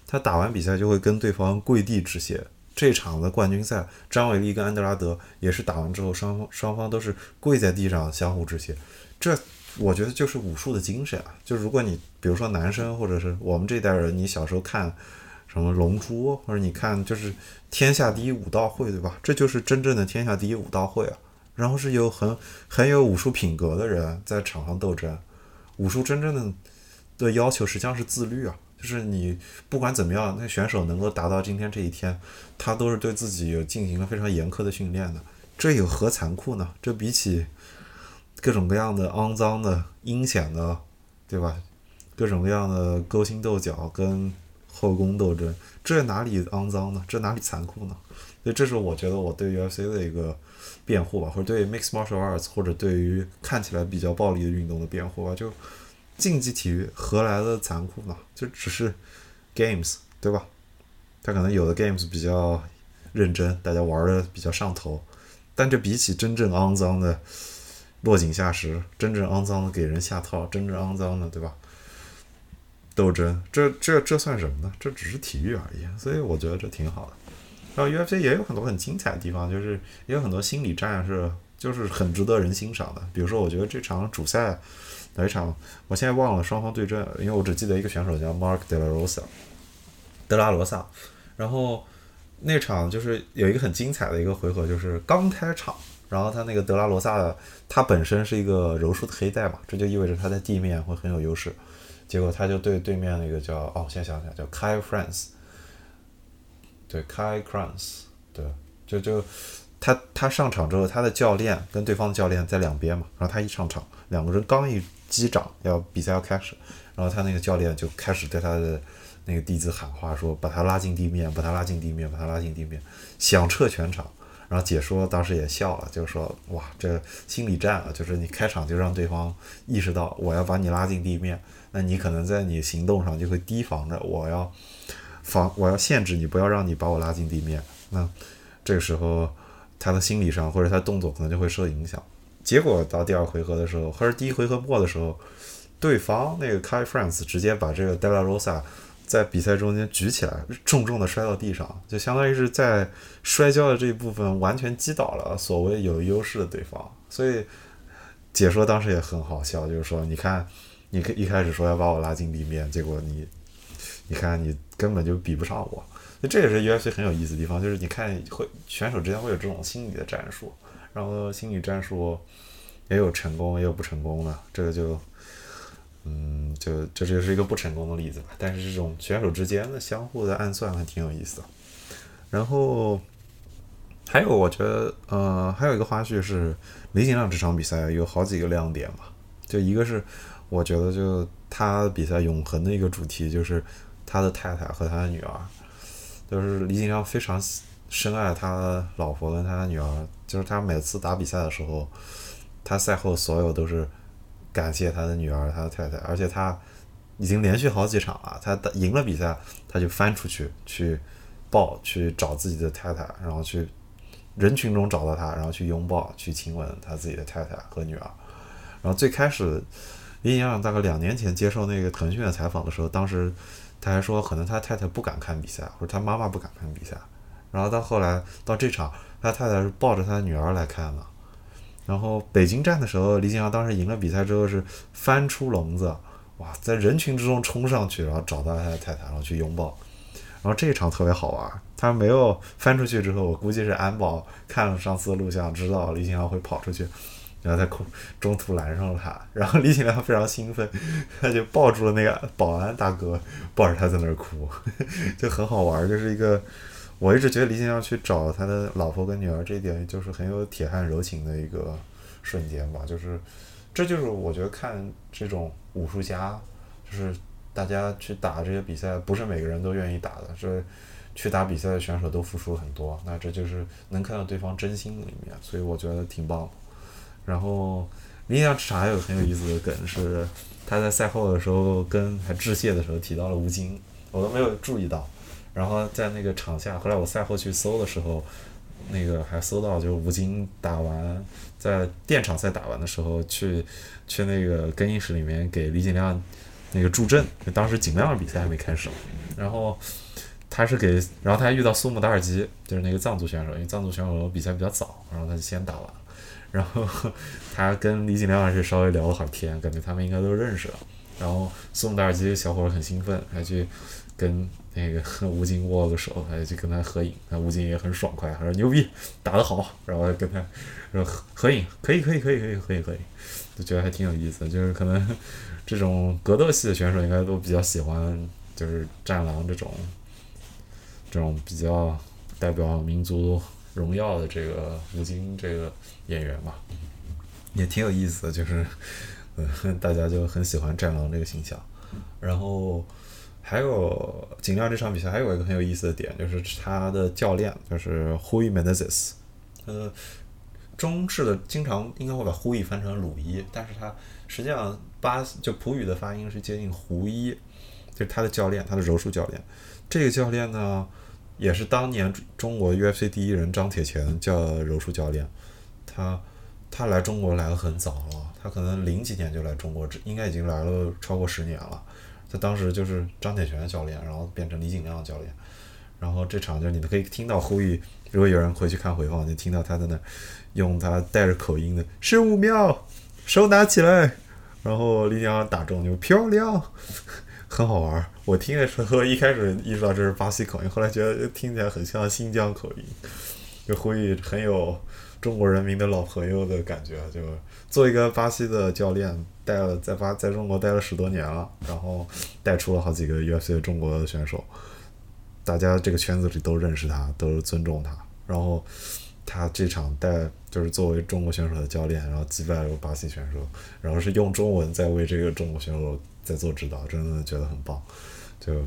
他打完比赛就会跟对方跪地致谢。这场的冠军赛，张伟丽跟安德拉德也是打完之后，双方双方都是跪在地上相互致谢。这。我觉得就是武术的精神啊！就如果你比如说男生或者是我们这代人，你小时候看什么《龙珠》，或者你看就是天下第一武道会，对吧？这就是真正的天下第一武道会啊！然后是有很很有武术品格的人在场上斗争。武术真正的的要求实际上是自律啊！就是你不管怎么样，那选手能够达到今天这一天，他都是对自己有进行了非常严苛的训练的。这有何残酷呢？这比起……各种各样的肮脏的、阴险的，对吧？各种各样的勾心斗角跟后宫斗争，这哪里肮脏呢？这哪里残酷呢？所以这是我觉得我对 UFC 的一个辩护吧，或者对 Mixed Martial Arts，或者对于看起来比较暴力的运动的辩护吧。就竞技体育何来的残酷呢？就只是 Games，对吧？他可能有的 Games 比较认真，大家玩的比较上头，但这比起真正肮脏的。落井下石，真正肮脏的给人下套，真正肮脏的，对吧？斗争，这这这算什么呢？这只是体育而已，所以我觉得这挺好的。然后 UFC 也有很多很精彩的地方，就是也有很多心理战是就是很值得人欣赏的。比如说，我觉得这场主赛哪一场，我现在忘了双方对阵，因为我只记得一个选手叫 Mark De La Rosa，德拉罗萨。然后那场就是有一个很精彩的一个回合，就是刚开场。然后他那个德拉罗萨的，他本身是一个柔术的黑带嘛，这就意味着他在地面会很有优势。结果他就对对面那个叫哦，先想想叫 Kai France，对，Kai Crans，对，就就他他上场之后，他的教练跟对方的教练在两边嘛，然后他一上场，两个人刚一击掌，要比赛要开始，然后他那个教练就开始对他的那个弟子喊话，说把他拉进地面，把他拉进地面，把他拉进地面，响彻全场。然后解说当时也笑了，就是说哇，这心理战啊，就是你开场就让对方意识到我要把你拉进地面，那你可能在你行动上就会提防着我要防，我要限制你，不要让你把我拉进地面。那这个时候他的心理上或者他动作可能就会受影响。结果到第二回合的时候，或者第一回合末的时候，对方那个 Kai France 直接把这个 Della Rosa。在比赛中间举起来，重重的摔到地上，就相当于是在摔跤的这一部分完全击倒了所谓有优势的对方。所以解说当时也很好笑，就是说，你看，你一开始说要把我拉进地面，结果你，你看你根本就比不上我。那这也是 UFC 很有意思的地方，就是你看会选手之间会有这种心理的战术，然后心理战术也有成功也有不成功的，这个就。嗯，就这就是一个不成功的例子吧。但是这种选手之间的相互的暗算还挺有意思的。然后还有，我觉得，呃，还有一个花絮是李景亮这场比赛有好几个亮点吧。就一个是，我觉得就他比赛永恒的一个主题就是他的太太和他的女儿，就是李景亮非常深爱他老婆跟他的女儿。就是他每次打比赛的时候，他赛后所有都是。感谢他的女儿，他的太太，而且他已经连续好几场了。他赢了比赛，他就翻出去去抱，去找自己的太太，然后去人群中找到他，然后去拥抱，去亲吻他自己的太太和女儿。然后最开始，李景亮大概两年前接受那个腾讯的采访的时候，当时他还说，可能他太太不敢看比赛，或者他妈妈不敢看比赛。然后到后来到这场，他太太是抱着他的女儿来看的。然后北京站的时候，李景阳当时赢了比赛之后是翻出笼子，哇，在人群之中冲上去，然后找到他的太太，然后去拥抱。然后这一场特别好玩，他没有翻出去之后，我估计是安保看了上次录像，知道李景阳会跑出去，然后在空中途拦上了他。然后李景亮非常兴奋，他就抱住了那个保安大哥，抱着他在那儿哭，就很好玩，就是一个。我一直觉得李景亮去找他的老婆跟女儿，这一点就是很有铁汉柔情的一个瞬间吧。就是，这就是我觉得看这种武术家，就是大家去打这些比赛，不是每个人都愿意打的。这去打比赛的选手都付出了很多，那这就是能看到对方真心的一面，所以我觉得挺棒。然后李景亮这场还有很有意思的梗是，他在赛后的时候跟还致谢的时候提到了吴京，我都没有注意到。然后在那个场下，后来我赛后去搜的时候，那个还搜到，就是吴京打完在电场赛打完的时候，去去那个更衣室里面给李景亮那个助阵。当时景亮的比赛还没开始，然后他是给，然后他还遇到苏姆达尔基，就是那个藏族选手，因为藏族选手比赛比较早，然后他就先打完，然后 他跟李景亮还是稍微聊了会儿天，感觉他们应该都认识了。然后苏姆达尔基小伙很兴奋，还去跟。那个 吴京握个手，还去跟他合影，那吴京也很爽快，他说牛逼，打得好，然后跟他说合合影，可以可以可以可以可以可以，就觉得还挺有意思，就是可能这种格斗系的选手应该都比较喜欢，就是战狼这种这种比较代表民族荣耀的这个吴京这个演员吧，也挺有意思的，就是嗯，大家就很喜欢战狼这个形象，然后。还有尽量这场比赛还有一个很有意思的点，就是他的教练就是 Hui Menezes，呃，中式的经常应该会把 Hui 翻成鲁伊，但是他实际上巴就普语的发音是接近胡伊，就是他的教练，他的柔术教练。这个教练呢，也是当年中国 UFC 第一人张铁拳叫柔术教练。他他来中国来的很早了，他可能零几年就来中国，这应该已经来了超过十年了。他当时就是张铁拳的教练，然后变成李景亮的教练，然后这场就你们可以听到呼吁，如果有人回去看回放，就听到他在那用他带着口音的十五秒，手拿起来，然后李景亮打中就漂亮，很好玩。我听的时候一开始意识到这是巴西口音，后来觉得听起来很像新疆口音，就呼吁很有中国人民的老朋友的感觉，就做一个巴西的教练。带了在巴在中国待了十多年了，然后带出了好几个 UFC 的中国的选手，大家这个圈子里都认识他，都尊重他。然后他这场带就是作为中国选手的教练，然后击败了巴西选手，然后是用中文在为这个中国选手在做指导，真的觉得很棒。就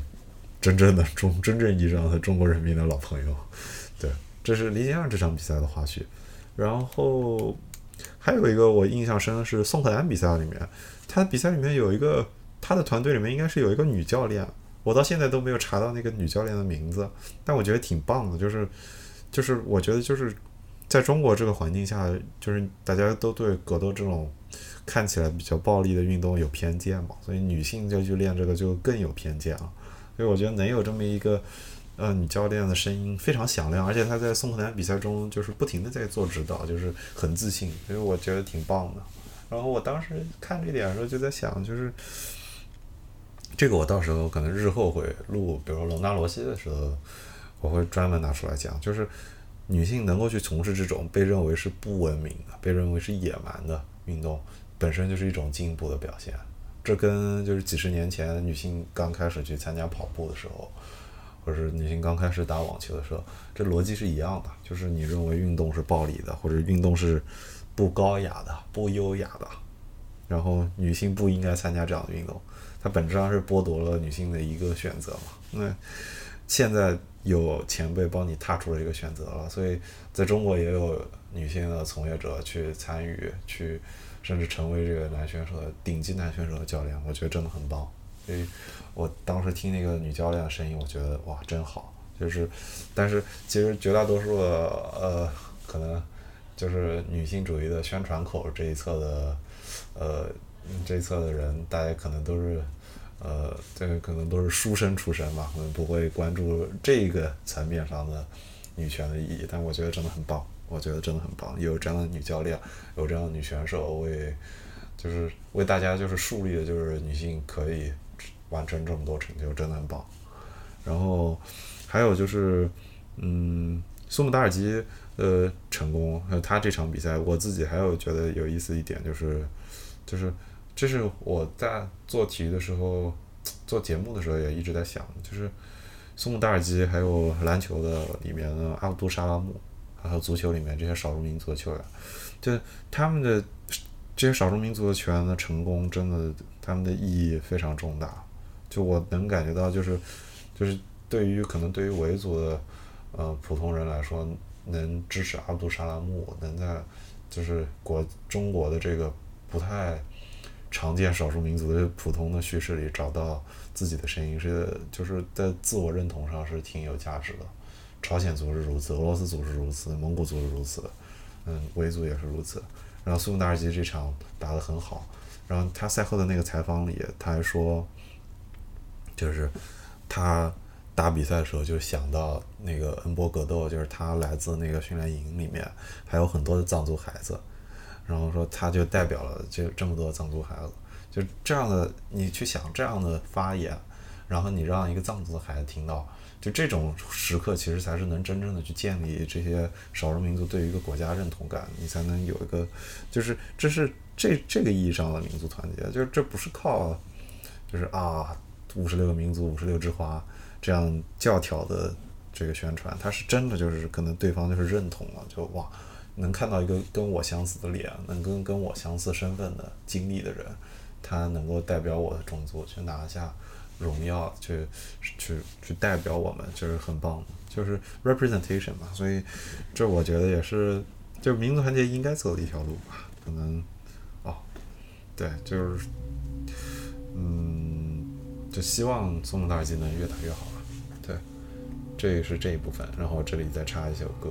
真正的中真正意义上的中国人民的老朋友，对。这是李景亮这场比赛的花絮。然后还有一个我印象深的是宋可南比赛里面，他比赛里面有一个他的团队里面应该是有一个女教练，我到现在都没有查到那个女教练的名字，但我觉得挺棒的，就是就是我觉得就是在中国这个环境下，就是大家都对格斗这种看起来比较暴力的运动有偏见嘛，所以女性就去练这个就更有偏见啊。所以我觉得能有这么一个。呃，女教练的声音非常响亮，而且她在宋可南比赛中就是不停的在做指导，就是很自信，所以我觉得挺棒的。然后我当时看这点的时候就在想，就是这个我到时候可能日后会录，比如说隆纳罗西的时候，我会专门拿出来讲，就是女性能够去从事这种被认为是不文明的、被认为是野蛮的运动，本身就是一种进步的表现。这跟就是几十年前女性刚开始去参加跑步的时候。或者是女性刚开始打网球的时候，这逻辑是一样的，就是你认为运动是暴力的，或者运动是不高雅的、不优雅的，然后女性不应该参加这样的运动，它本质上是剥夺了女性的一个选择嘛。那现在有前辈帮你踏出了一个选择了，所以在中国也有女性的从业者去参与，去甚至成为这个男选手的顶级男选手的教练，我觉得真的很棒。所以，我当时听那个女教练的声音，我觉得哇，真好。就是，但是其实绝大多数的呃，可能就是女性主义的宣传口这一侧的，呃，这一侧的人，大家可能都是，呃，这个可能都是书生出身嘛，可能不会关注这个层面上的女权的意义。但我觉得真的很棒，我觉得真的很棒，有这样的女教练，有这样的女选手为，就是为大家就是树立的就是女性可以。完成这么多成就真的很棒，然后还有就是，嗯，苏姆达尔基呃成功，还有他这场比赛，我自己还有觉得有意思一点就是，就是这是我在做体育的时候，做节目的时候也一直在想，就是苏姆达尔基还有篮球的里面的阿卜杜沙拉木，还有足球里面这些少数民族的球员，就他们的这些少数民族的球员的成功，真的他们的意义非常重大。就我能感觉到，就是，就是对于可能对于维族的呃普通人来说，能支持阿卜杜沙拉木，能在就是国中国的这个不太常见少数民族的普通的叙事里找到自己的声音，是就是在自我认同上是挺有价值的。朝鲜族是如此，俄罗斯族是如此，蒙古族是如此，嗯，维族也是如此。然后苏达尔吉这场打得很好，然后他赛后的那个采访里，他还说。就是他打比赛的时候，就想到那个恩波格斗，就是他来自那个训练营里面，还有很多的藏族孩子，然后说他就代表了这这么多藏族孩子，就这样的你去想这样的发言，然后你让一个藏族的孩子听到，就这种时刻，其实才是能真正的去建立这些少数民族对于一个国家认同感，你才能有一个，就是这是这这个意义上的民族团结，就是这不是靠，就是啊。五十六个民族，五十六枝花，这样教条的这个宣传，他是真的就是可能对方就是认同了，就哇，能看到一个跟我相似的脸，能跟跟我相似身份的经历的人，他能够代表我的种族去拿下荣耀，去去去代表我们，就是很棒，就是 representation 嘛。所以这我觉得也是，就是民族团结应该走的一条路吧。可能哦，对，就是嗯。就希望松木大吉能越打越好吧，对，这也是这一部分。然后这里再插一首歌。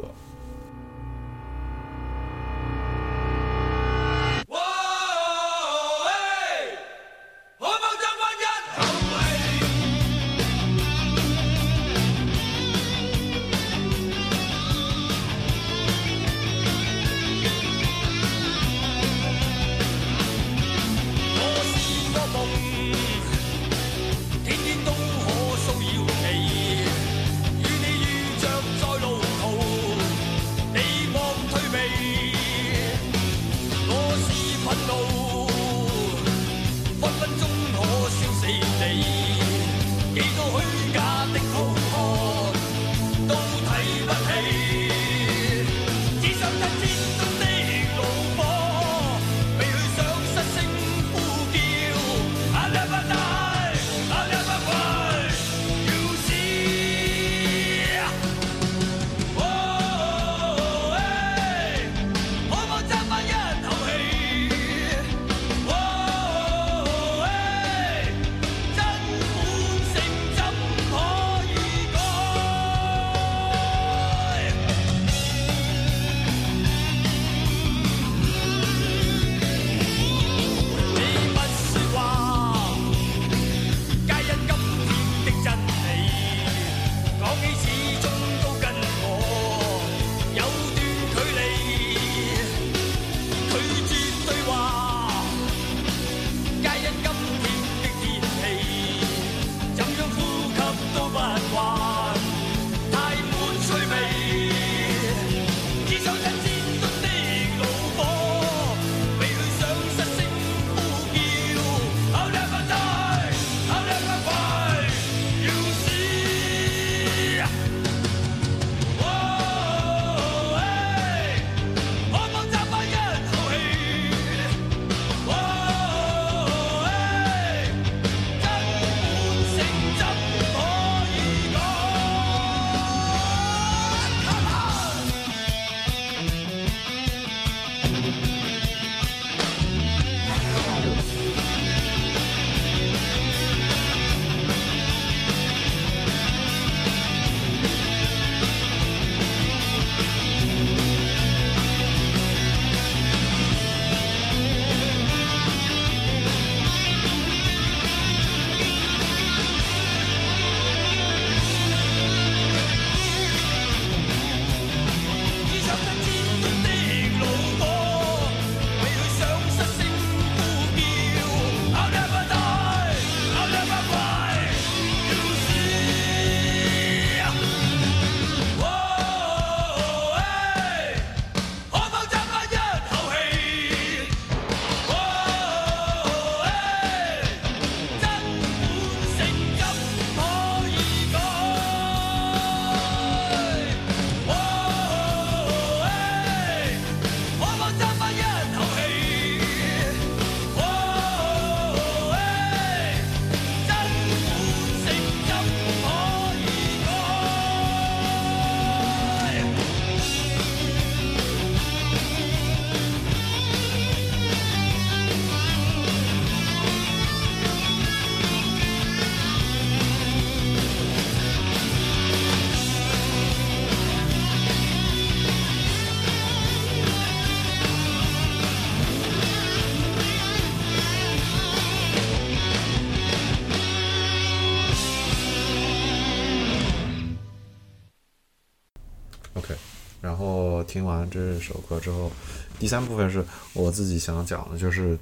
完这首歌之后，第三部分是我自己想讲的，就是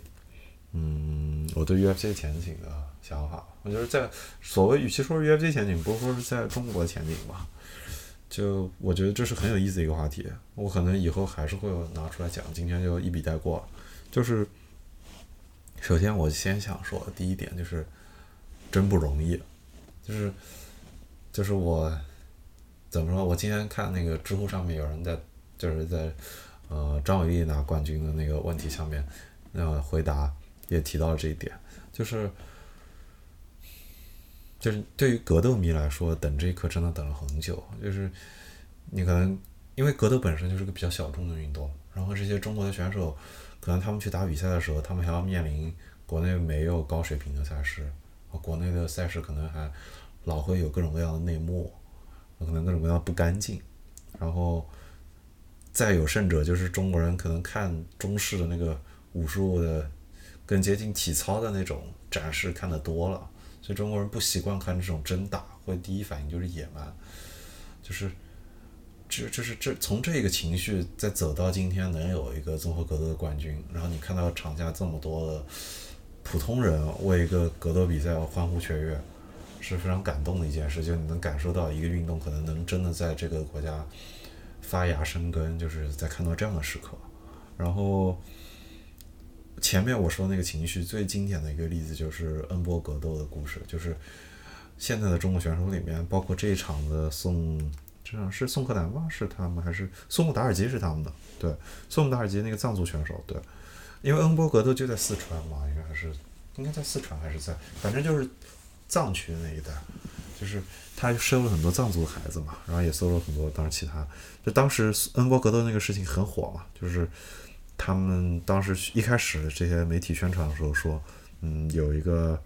嗯，我对 UFC 前景的想法。我觉得在所谓与其说是 UFC 前景，不如说是在中国前景吧。就我觉得这是很有意思的一个话题，我可能以后还是会拿出来讲。今天就一笔带过。就是首先我先想说第一点就是真不容易，就是就是我怎么说？我今天看那个知乎上面有人在就是在呃张伟丽拿冠军的那个问题下面，呃回答也提到了这一点，就是就是对于格斗迷来说，等这一刻真的等了很久。就是你可能因为格斗本身就是个比较小众的运动，然后这些中国的选手。可能他们去打比赛的时候，他们还要面临国内没有高水平的赛事，国内的赛事可能还老会有各种各样的内幕，可能各种各样不干净。然后再有甚者，就是中国人可能看中式的那个武术的更接近体操的那种展示看得多了，所以中国人不习惯看这种真打，会第一反应就是野蛮，就是。这这是这从这个情绪再走到今天能有一个综合格斗的冠军，然后你看到场下这么多的普通人为一个格斗比赛欢呼雀跃，是非常感动的一件事。就你能感受到一个运动可能能真的在这个国家发芽生根，就是在看到这样的时刻。然后前面我说那个情绪最经典的一个例子就是恩波格斗的故事，就是现在的中国选手里面，包括这一场的宋。这场是宋克南吗？是他们还是宋木达尔基是他们的？对，宋木达尔基那个藏族选手，对，因为恩波格斗就在四川嘛，应该还是应该在四川还是在，反正就是藏区那一带，就是他收了很多藏族的孩子嘛，然后也收了很多，当然其他，就当时恩波格斗那个事情很火嘛，就是他们当时一开始这些媒体宣传的时候说，嗯，有一个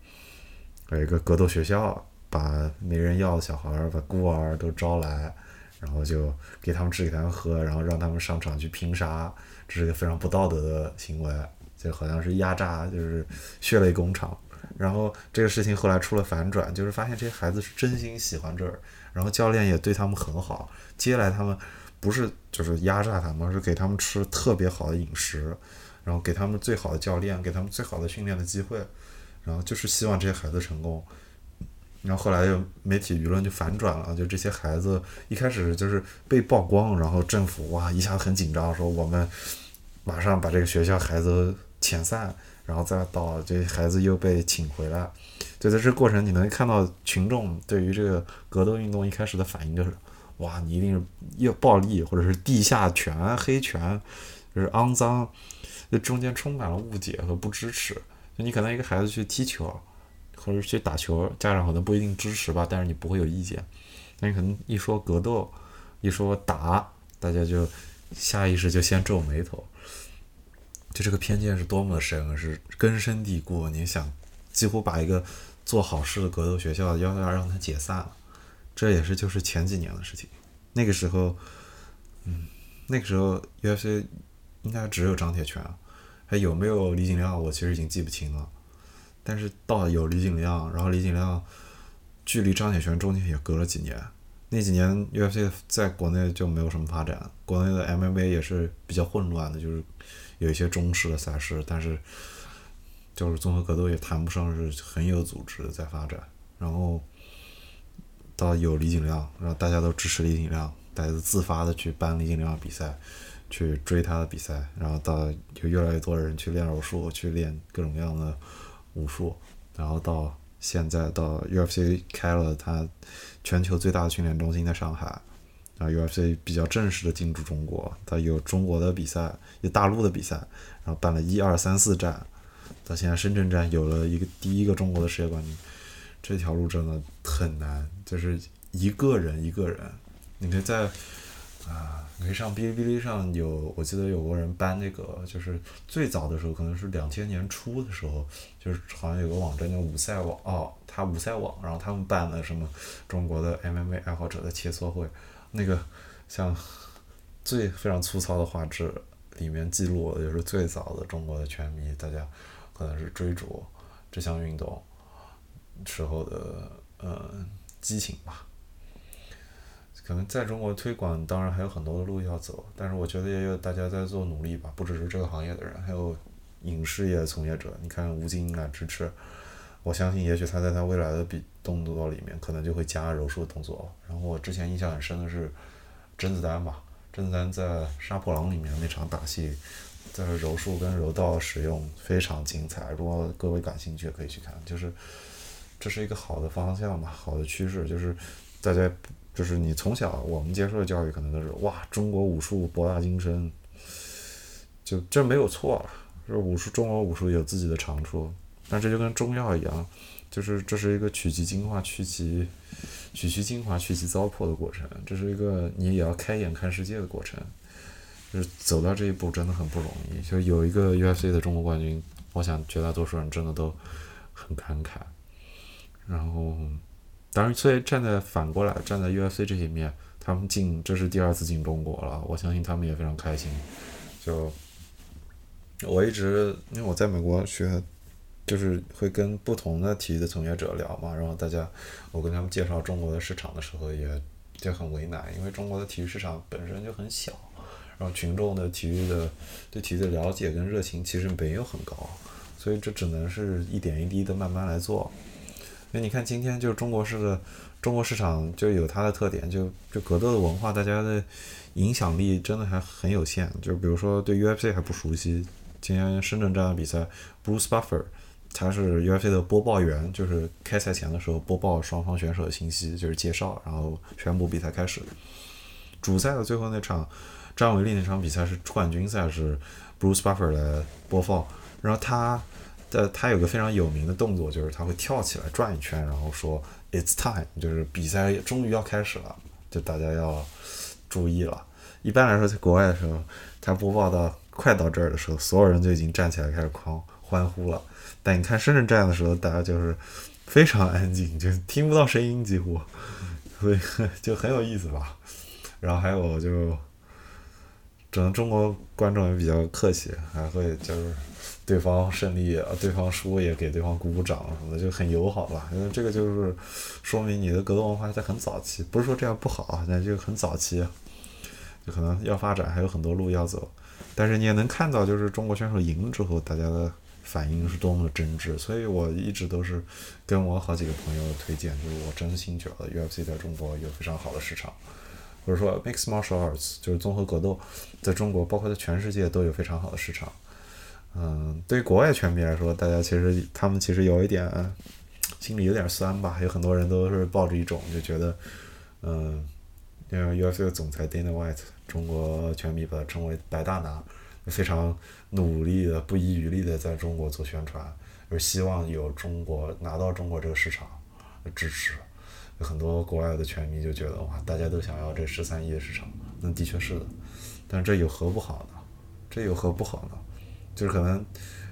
有一个格斗学校，把没人要的小孩儿，把孤儿都招来。然后就给他们吃给他们喝，然后让他们上场去拼杀，这是一个非常不道德的行为，就好像是压榨，就是血泪工厂。然后这个事情后来出了反转，就是发现这些孩子是真心喜欢这儿，然后教练也对他们很好，接来他们不是就是压榨他们，而是给他们吃特别好的饮食，然后给他们最好的教练，给他们最好的训练的机会，然后就是希望这些孩子成功。然后后来又媒体舆论就反转了，就这些孩子一开始就是被曝光，然后政府哇一下很紧张，说我们马上把这个学校孩子遣散，然后再到这孩子又被请回来，就在这过程你能看到群众对于这个格斗运动一开始的反应就是哇你一定是又暴力或者是地下拳黑拳就是肮脏，这中间充满了误解和不支持，就你可能一个孩子去踢球。或者去打球，家长可能不一定支持吧，但是你不会有意见。那你可能一说格斗，一说打，大家就下意识就先皱眉头。这个偏见是多么的深，是根深蒂固。你想，几乎把一个做好事的格斗学校要要让它解散了，这也是就是前几年的事情。那个时候，嗯，那个时候 UFC 应该只有张铁拳，还有没有李景亮，我其实已经记不清了。但是到有李景亮，然后李景亮距离张铁拳中间也隔了几年，那几年 UFC 在国内就没有什么发展，国内的 MMA 也是比较混乱的，就是有一些中式的赛事，但是就是综合格斗也谈不上是很有组织在发展。然后到有李景亮，然后大家都支持李景亮，大家都自发的去办李景亮比赛，去追他的比赛，然后到有越来越多的人去练柔术，去练各种各样的。武术，然后到现在到 UFC 开了他全球最大的训练中心在上海，然后 UFC 比较正式的进驻中国，它有中国的比赛，有大陆的比赛，然后办了一二三四站，到现在深圳站有了一个第一个中国的世界冠军，这条路真的很难，就是一个人一个人，你可以在啊。你可以上哔哩哔哩上有，我记得有个人搬那个，就是最早的时候，可能是两千年初的时候，就是好像有个网站叫五赛网哦，他五赛网，然后他们办了什么中国的 MMA 爱好者的切磋会，那个像最非常粗糙的画质里面记录的就是最早的中国的拳迷，大家可能是追逐这项运动时候的呃激情吧。可能在中国推广当然还有很多的路要走，但是我觉得也有大家在做努力吧，不只是这个行业的人，还有影视业从业者。你看吴京啊，支持，我相信也许他在他未来的比动作里面可能就会加柔术动作。然后我之前印象很深的是甄子丹吧，甄子丹在《杀破狼》里面那场打戏，在柔术跟柔道使用非常精彩。如果各位感兴趣，可以去看，就是这是一个好的方向嘛，好的趋势，就是大家。就是你从小我们接受的教育可能都是哇，中国武术博大精深，就这没有错了。是武术，中国武术有自己的长处，但这就跟中药一样，就是这是一个取其精华、去其取其精华、去其糟粕的过程。这是一个你也要开眼看世界的过程。就是走到这一步真的很不容易。就有一个 UFC 的中国冠军，我想绝大多数人真的都很感慨。然后。当然，所以站在反过来，站在 UFC 这一面，他们进这是第二次进中国了，我相信他们也非常开心。就我一直因为我在美国学，就是会跟不同的体育的从业者聊嘛，然后大家我跟他们介绍中国的市场的时候，也就很为难，因为中国的体育市场本身就很小，然后群众的体育的对体育的了解跟热情其实没有很高，所以这只能是一点一滴的慢慢来做。那你看，今天就是中国式的中国市场就有它的特点，就就格斗的文化，大家的影响力真的还很有限。就比如说对 UFC 还不熟悉，今天深圳站的比赛，Bruce Buffer 他是 UFC 的播报员，就是开赛前的时候播报双方选手的信息，就是介绍，然后宣布比赛开始。主赛的最后那场张伟丽那场比赛是冠军赛，是 Bruce Buffer 来播放，然后他。的他有个非常有名的动作，就是他会跳起来转一圈，然后说 "It's time"，就是比赛终于要开始了，就大家要注意了。一般来说，在国外的时候，他播报到快到这儿的时候，所有人就已经站起来开始狂欢呼了。但你看深圳站的时候，大家就是非常安静，就听不到声音，几乎，所以就很有意思吧。然后还有就，只能中国观众也比较客气，还会就是。对方胜利，对方输也给对方鼓鼓掌什么的，就很友好吧。因为这个就是说明你的格斗文化在很早期，不是说这样不好，那就很早期，就可能要发展还有很多路要走。但是你也能看到，就是中国选手赢之后，大家的反应是多么的真挚。所以我一直都是跟我好几个朋友推荐，就是我真心觉得 UFC 在中国有非常好的市场，或者说 Mixed Martial Arts 就是综合格斗，在中国包括在全世界都有非常好的市场。嗯，对于国外拳迷来说，大家其实他们其实有一点心里有点酸吧。有很多人都是抱着一种就觉得，嗯，因为 UFC 的总裁 Dana White，中国拳迷把他称为“白大拿”，非常努力的、不遗余力的在中国做宣传，就希望有中国拿到中国这个市场的支持。很多国外的拳迷就觉得哇，大家都想要这十三亿的市场，那的确是的。但这有何不好呢？这有何不好呢？就是可能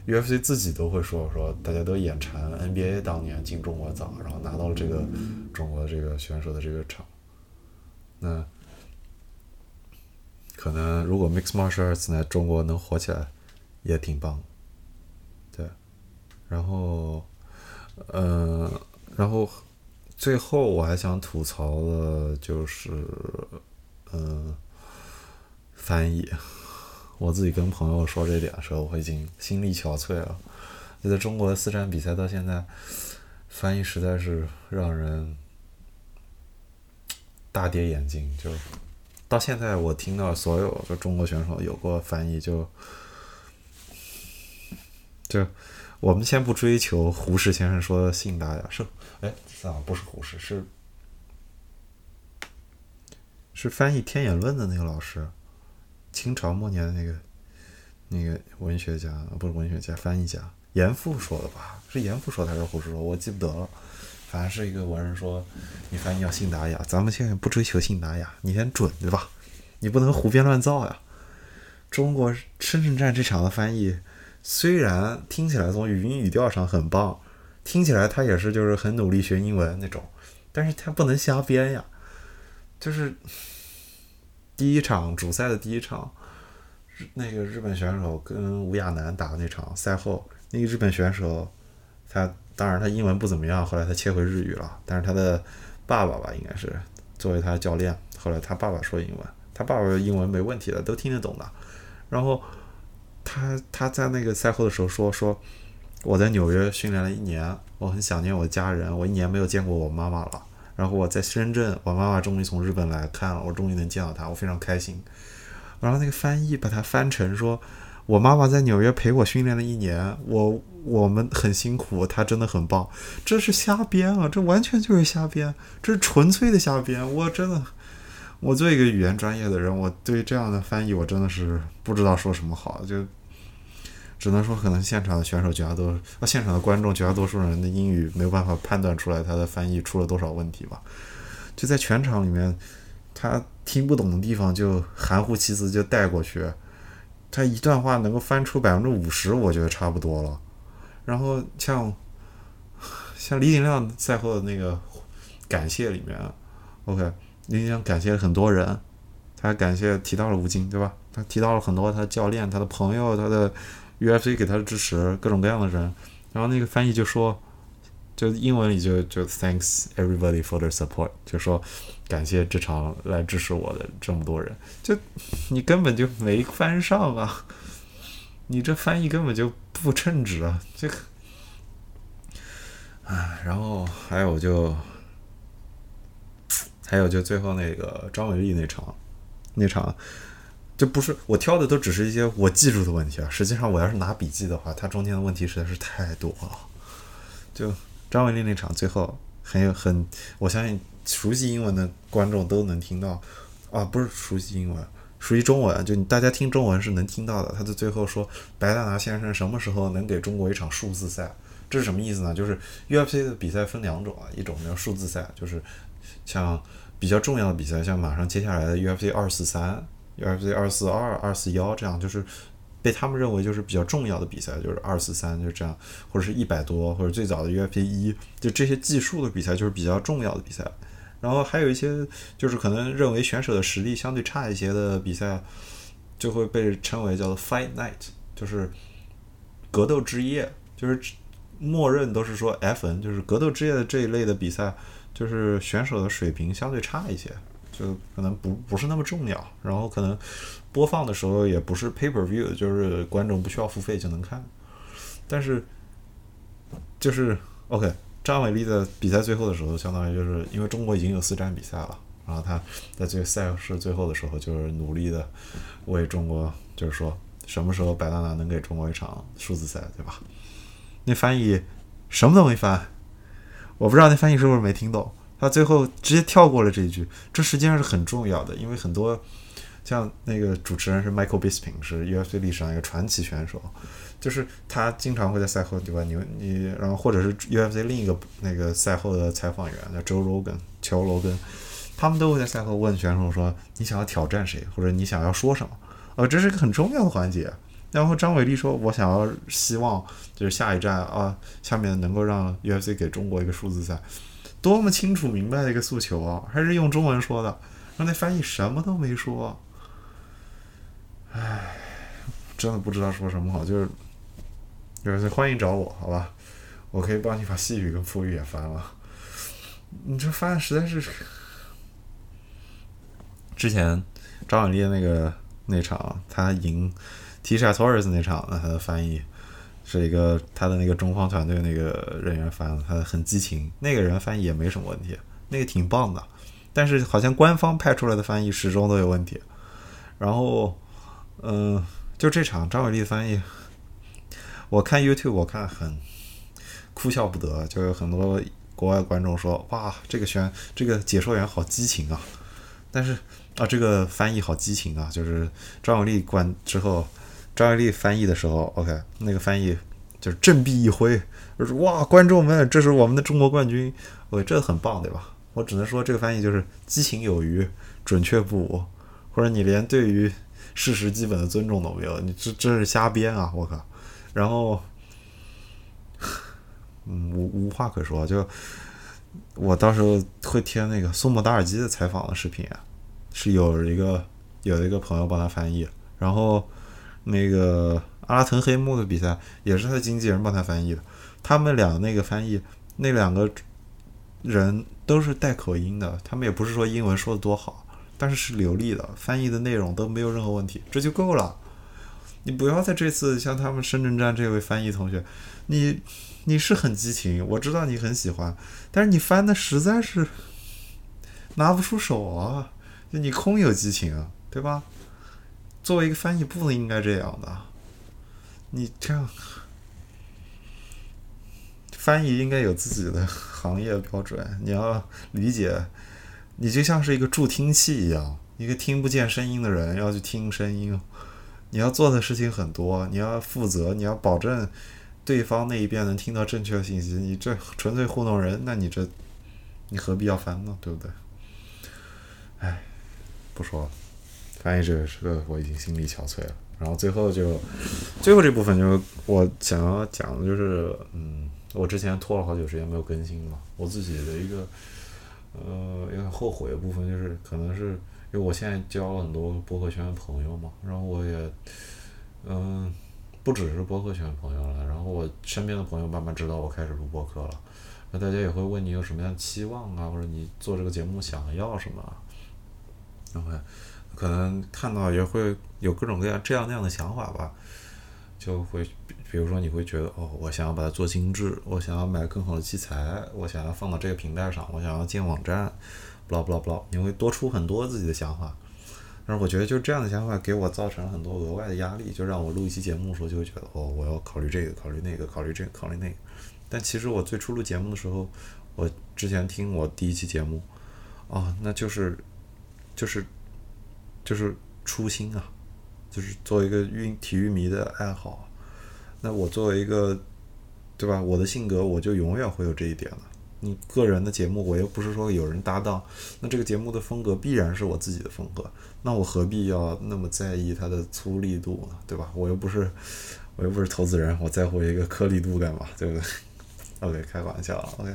，UFC 自己都会说说，大家都眼馋 NBA 当年进中国早，然后拿到了这个中国这个选手的这个场，那可能如果 Mixed Martial Arts 在中国能火起来，也挺棒，对，然后，嗯，然后最后我还想吐槽的就是，嗯，翻译。我自己跟朋友说这点的时候，我已经心力憔悴了。就在中国的四站比赛到现在，翻译实在是让人大跌眼镜。就到现在，我听到所有就中国选手有过翻译，就就我们先不追求胡适先生说的信达雅是，哎，啊，不是胡适，是是翻译《天演论》的那个老师。清朝末年的那个那个文学家，不是文学家，翻译家，严复说的吧？是严复说的还是胡适说？我记不得了。反正是一个文人说，你翻译要信达雅。咱们现在不追求信达雅，你先准对吧？你不能胡编乱造呀。中国深圳站这场的翻译，虽然听起来从语音语调上很棒，听起来他也是就是很努力学英文那种，但是他不能瞎编呀，就是。第一场主赛的第一场，那个日本选手跟吴亚楠打的那场赛后，那个日本选手，他当然他英文不怎么样，后来他切回日语了。但是他的爸爸吧，应该是作为他的教练，后来他爸爸说英文，他爸爸英文没问题的，都听得懂的。然后他他在那个赛后的时候说说，我在纽约训练了一年，我很想念我的家人，我一年没有见过我妈妈了。然后我在深圳，我妈妈终于从日本来看了，我终于能见到她，我非常开心。然后那个翻译把它翻成说，我妈妈在纽约陪我训练了一年，我我们很辛苦，她真的很棒。这是瞎编啊，这完全就是瞎编，这是纯粹的瞎编。我真的，我作为一个语言专业的人，我对这样的翻译我真的是不知道说什么好，就只能说可能现场的选手绝大多数，啊，现场的观众绝大多数人的英语没有办法判断出来他的翻译出了多少问题吧。就在全场里面，他听不懂的地方就含糊其辞就带过去，他一段话能够翻出百分之五十，我觉得差不多了。然后像像李景亮赛后的那个感谢里面，OK，李景亮感谢很多人，他感谢提到了吴京，对吧？他提到了很多他的教练、他的朋友、他的。UFC 给他的支持，各种各样的人，然后那个翻译就说，就英文里就就 Thanks everybody for their support，就说感谢这场来支持我的这么多人，就你根本就没翻上啊，你这翻译根本就不称职啊，这个，唉，然后还有就，还有就最后那个张伟丽那场，那场。就不是我挑的，都只是一些我记住的问题啊。实际上，我要是拿笔记的话，它中间的问题实在是太多了。就张伟丽那场最后很有很，我相信熟悉英文的观众都能听到啊，不是熟悉英文，熟悉中文，就大家听中文是能听到的。他在最后说：“白大拿先生什么时候能给中国一场数字赛？”这是什么意思呢？就是 UFC 的比赛分两种啊，一种叫数字赛，就是像比较重要的比赛，像马上接下来的 UFC 二四三。UFC 二四二、二四幺这样，就是被他们认为就是比较重要的比赛，就是二四三就这样，或者是一百多，或者最早的 UFC 一，就这些计数的比赛就是比较重要的比赛。然后还有一些就是可能认为选手的实力相对差一些的比赛，就会被称为叫做 Fight Night，就是格斗之夜，就是默认都是说 FN，就是格斗之夜的这一类的比赛，就是选手的水平相对差一些。就可能不不是那么重要，然后可能播放的时候也不是 pay per view，就是观众不需要付费就能看。但是就是 OK，张伟丽的比赛最后的时候，相当于就是因为中国已经有四站比赛了，然后他在这个赛事最后的时候，就是努力的为中国，就是说什么时候白大拿能给中国一场数字赛，对吧？那翻译什么都没翻，我不知道那翻译是不是没听懂。他最后直接跳过了这一句，这实际上是很重要的，因为很多像那个主持人是 Michael Bisping，是 UFC 历史上一个传奇选手，就是他经常会在赛后对吧？你你然后或者是 UFC 另一个那个赛后的采访员叫 Joe Rogan，乔罗根，他们都会在赛后问选手说：“你想要挑战谁？或者你想要说什么？”呃，这是一个很重要的环节。然后张伟丽说：“我想要希望就是下一站啊，下面能够让 UFC 给中国一个数字赛。”多么清楚明白的一个诉求啊！还是用中文说的，让那翻译什么都没说。唉，真的不知道说什么好，就是就是欢迎找我，好吧？我可以帮你把细语跟副语也翻了。你这翻的实在是……之前张伟丽的那个那场他赢 Tisha Torres 那场，那他的翻译。是一个他的那个中方团队那个人员翻，他很激情，那个人翻译也没什么问题，那个挺棒的。但是好像官方派出来的翻译始终都有问题。然后，嗯，就这场张伟丽的翻译，我看 YouTube 我看很哭笑不得，就有很多国外观众说：“哇，这个宣这个解说员好激情啊！”但是啊，这个翻译好激情啊，就是张伟丽关之后。张爱丽翻译的时候，OK，那个翻译就是振臂一挥，就是哇，观众们，这是我们的中国冠军，OK，这很棒，对吧？我只能说这个翻译就是激情有余，准确不武，或者你连对于事实基本的尊重都没有，你这这是瞎编啊！我靠，然后，嗯，无无话可说，就我到时候会贴那个苏姆达尔基的采访的视频啊，是有一个有一个朋友帮他翻译，然后。那个阿拉腾黑幕的比赛也是他的经纪人帮他翻译的，他们俩那个翻译，那两个人都是带口音的，他们也不是说英文说的多好，但是是流利的，翻译的内容都没有任何问题，这就够了。你不要在这次像他们深圳站这位翻译同学，你你是很激情，我知道你很喜欢，但是你翻的实在是拿不出手啊，就你空有激情啊，对吧？作为一个翻译，不应该这样的。你这样翻译应该有自己的行业标准，你要理解，你就像是一个助听器一样，一个听不见声音的人要去听声音。你要做的事情很多，你要负责，你要保证对方那一边能听到正确信息。你这纯粹糊弄人，那你这你何必要翻呢？对不对？哎，不说了，翻译这个是个我已经心力憔悴了。然后最后就最后这部分就是我想要讲的就是，嗯，我之前拖了好久时间没有更新嘛，我自己的一个呃有点后悔的部分就是可能是。因为我现在交了很多博客圈的朋友嘛，然后我也，嗯，不只是博客圈朋友了，然后我身边的朋友慢慢知道我开始录播客了，那大家也会问你有什么样的期望啊，或者你做这个节目想要什么，然后可能看到也会有各种各样这样那样的想法吧，就会比如说你会觉得哦，我想要把它做精致，我想要买更好的器材，我想要放到这个平台上，我想要建网站。不啦不啦不啦，你会多出很多自己的想法，但是我觉得就这样的想法给我造成了很多额外的压力，就让我录一期节目的时候就会觉得哦，我要考虑这个，考虑那个，考虑这个，考虑那个。但其实我最初录节目的时候，我之前听我第一期节目，啊，那就是就是就是初心啊，就是作为一个运体育迷的爱好。那我作为一个对吧，我的性格我就永远会有这一点了。你个人的节目，我又不是说有人搭档，那这个节目的风格必然是我自己的风格，那我何必要那么在意它的粗力度呢？对吧？我又不是，我又不是投资人，我在乎一个颗粒度干嘛？对不对？OK，开玩笑，OK，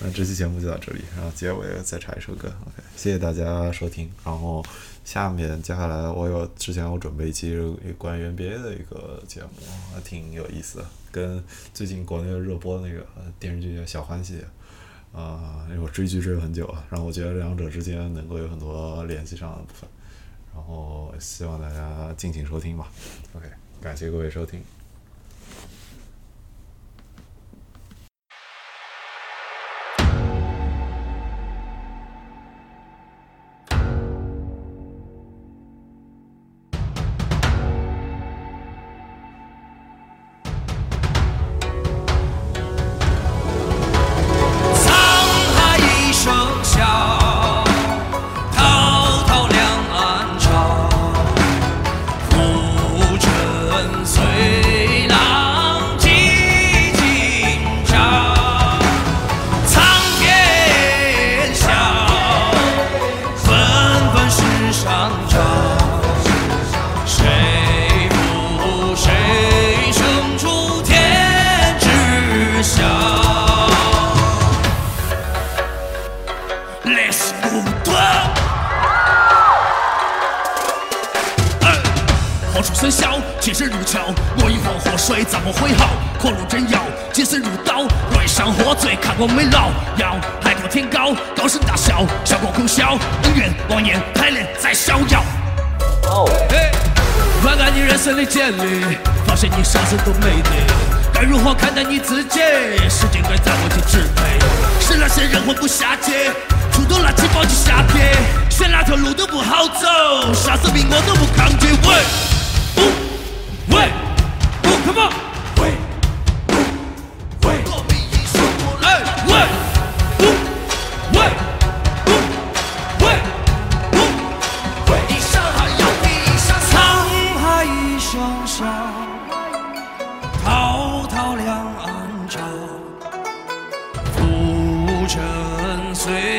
那这期节目就到这里，然后结尾再插一首歌，OK，谢谢大家收听，然后下面接下来我有之前我准备一期关于 NBA 的一个节目，还挺有意思的，跟最近国内热播那个电视剧叫《小欢喜》。啊，因为我追剧追了很久啊，然后我觉得两者之间能够有很多联系上的部分，然后希望大家敬请收听吧。OK，感谢各位收听。嗯。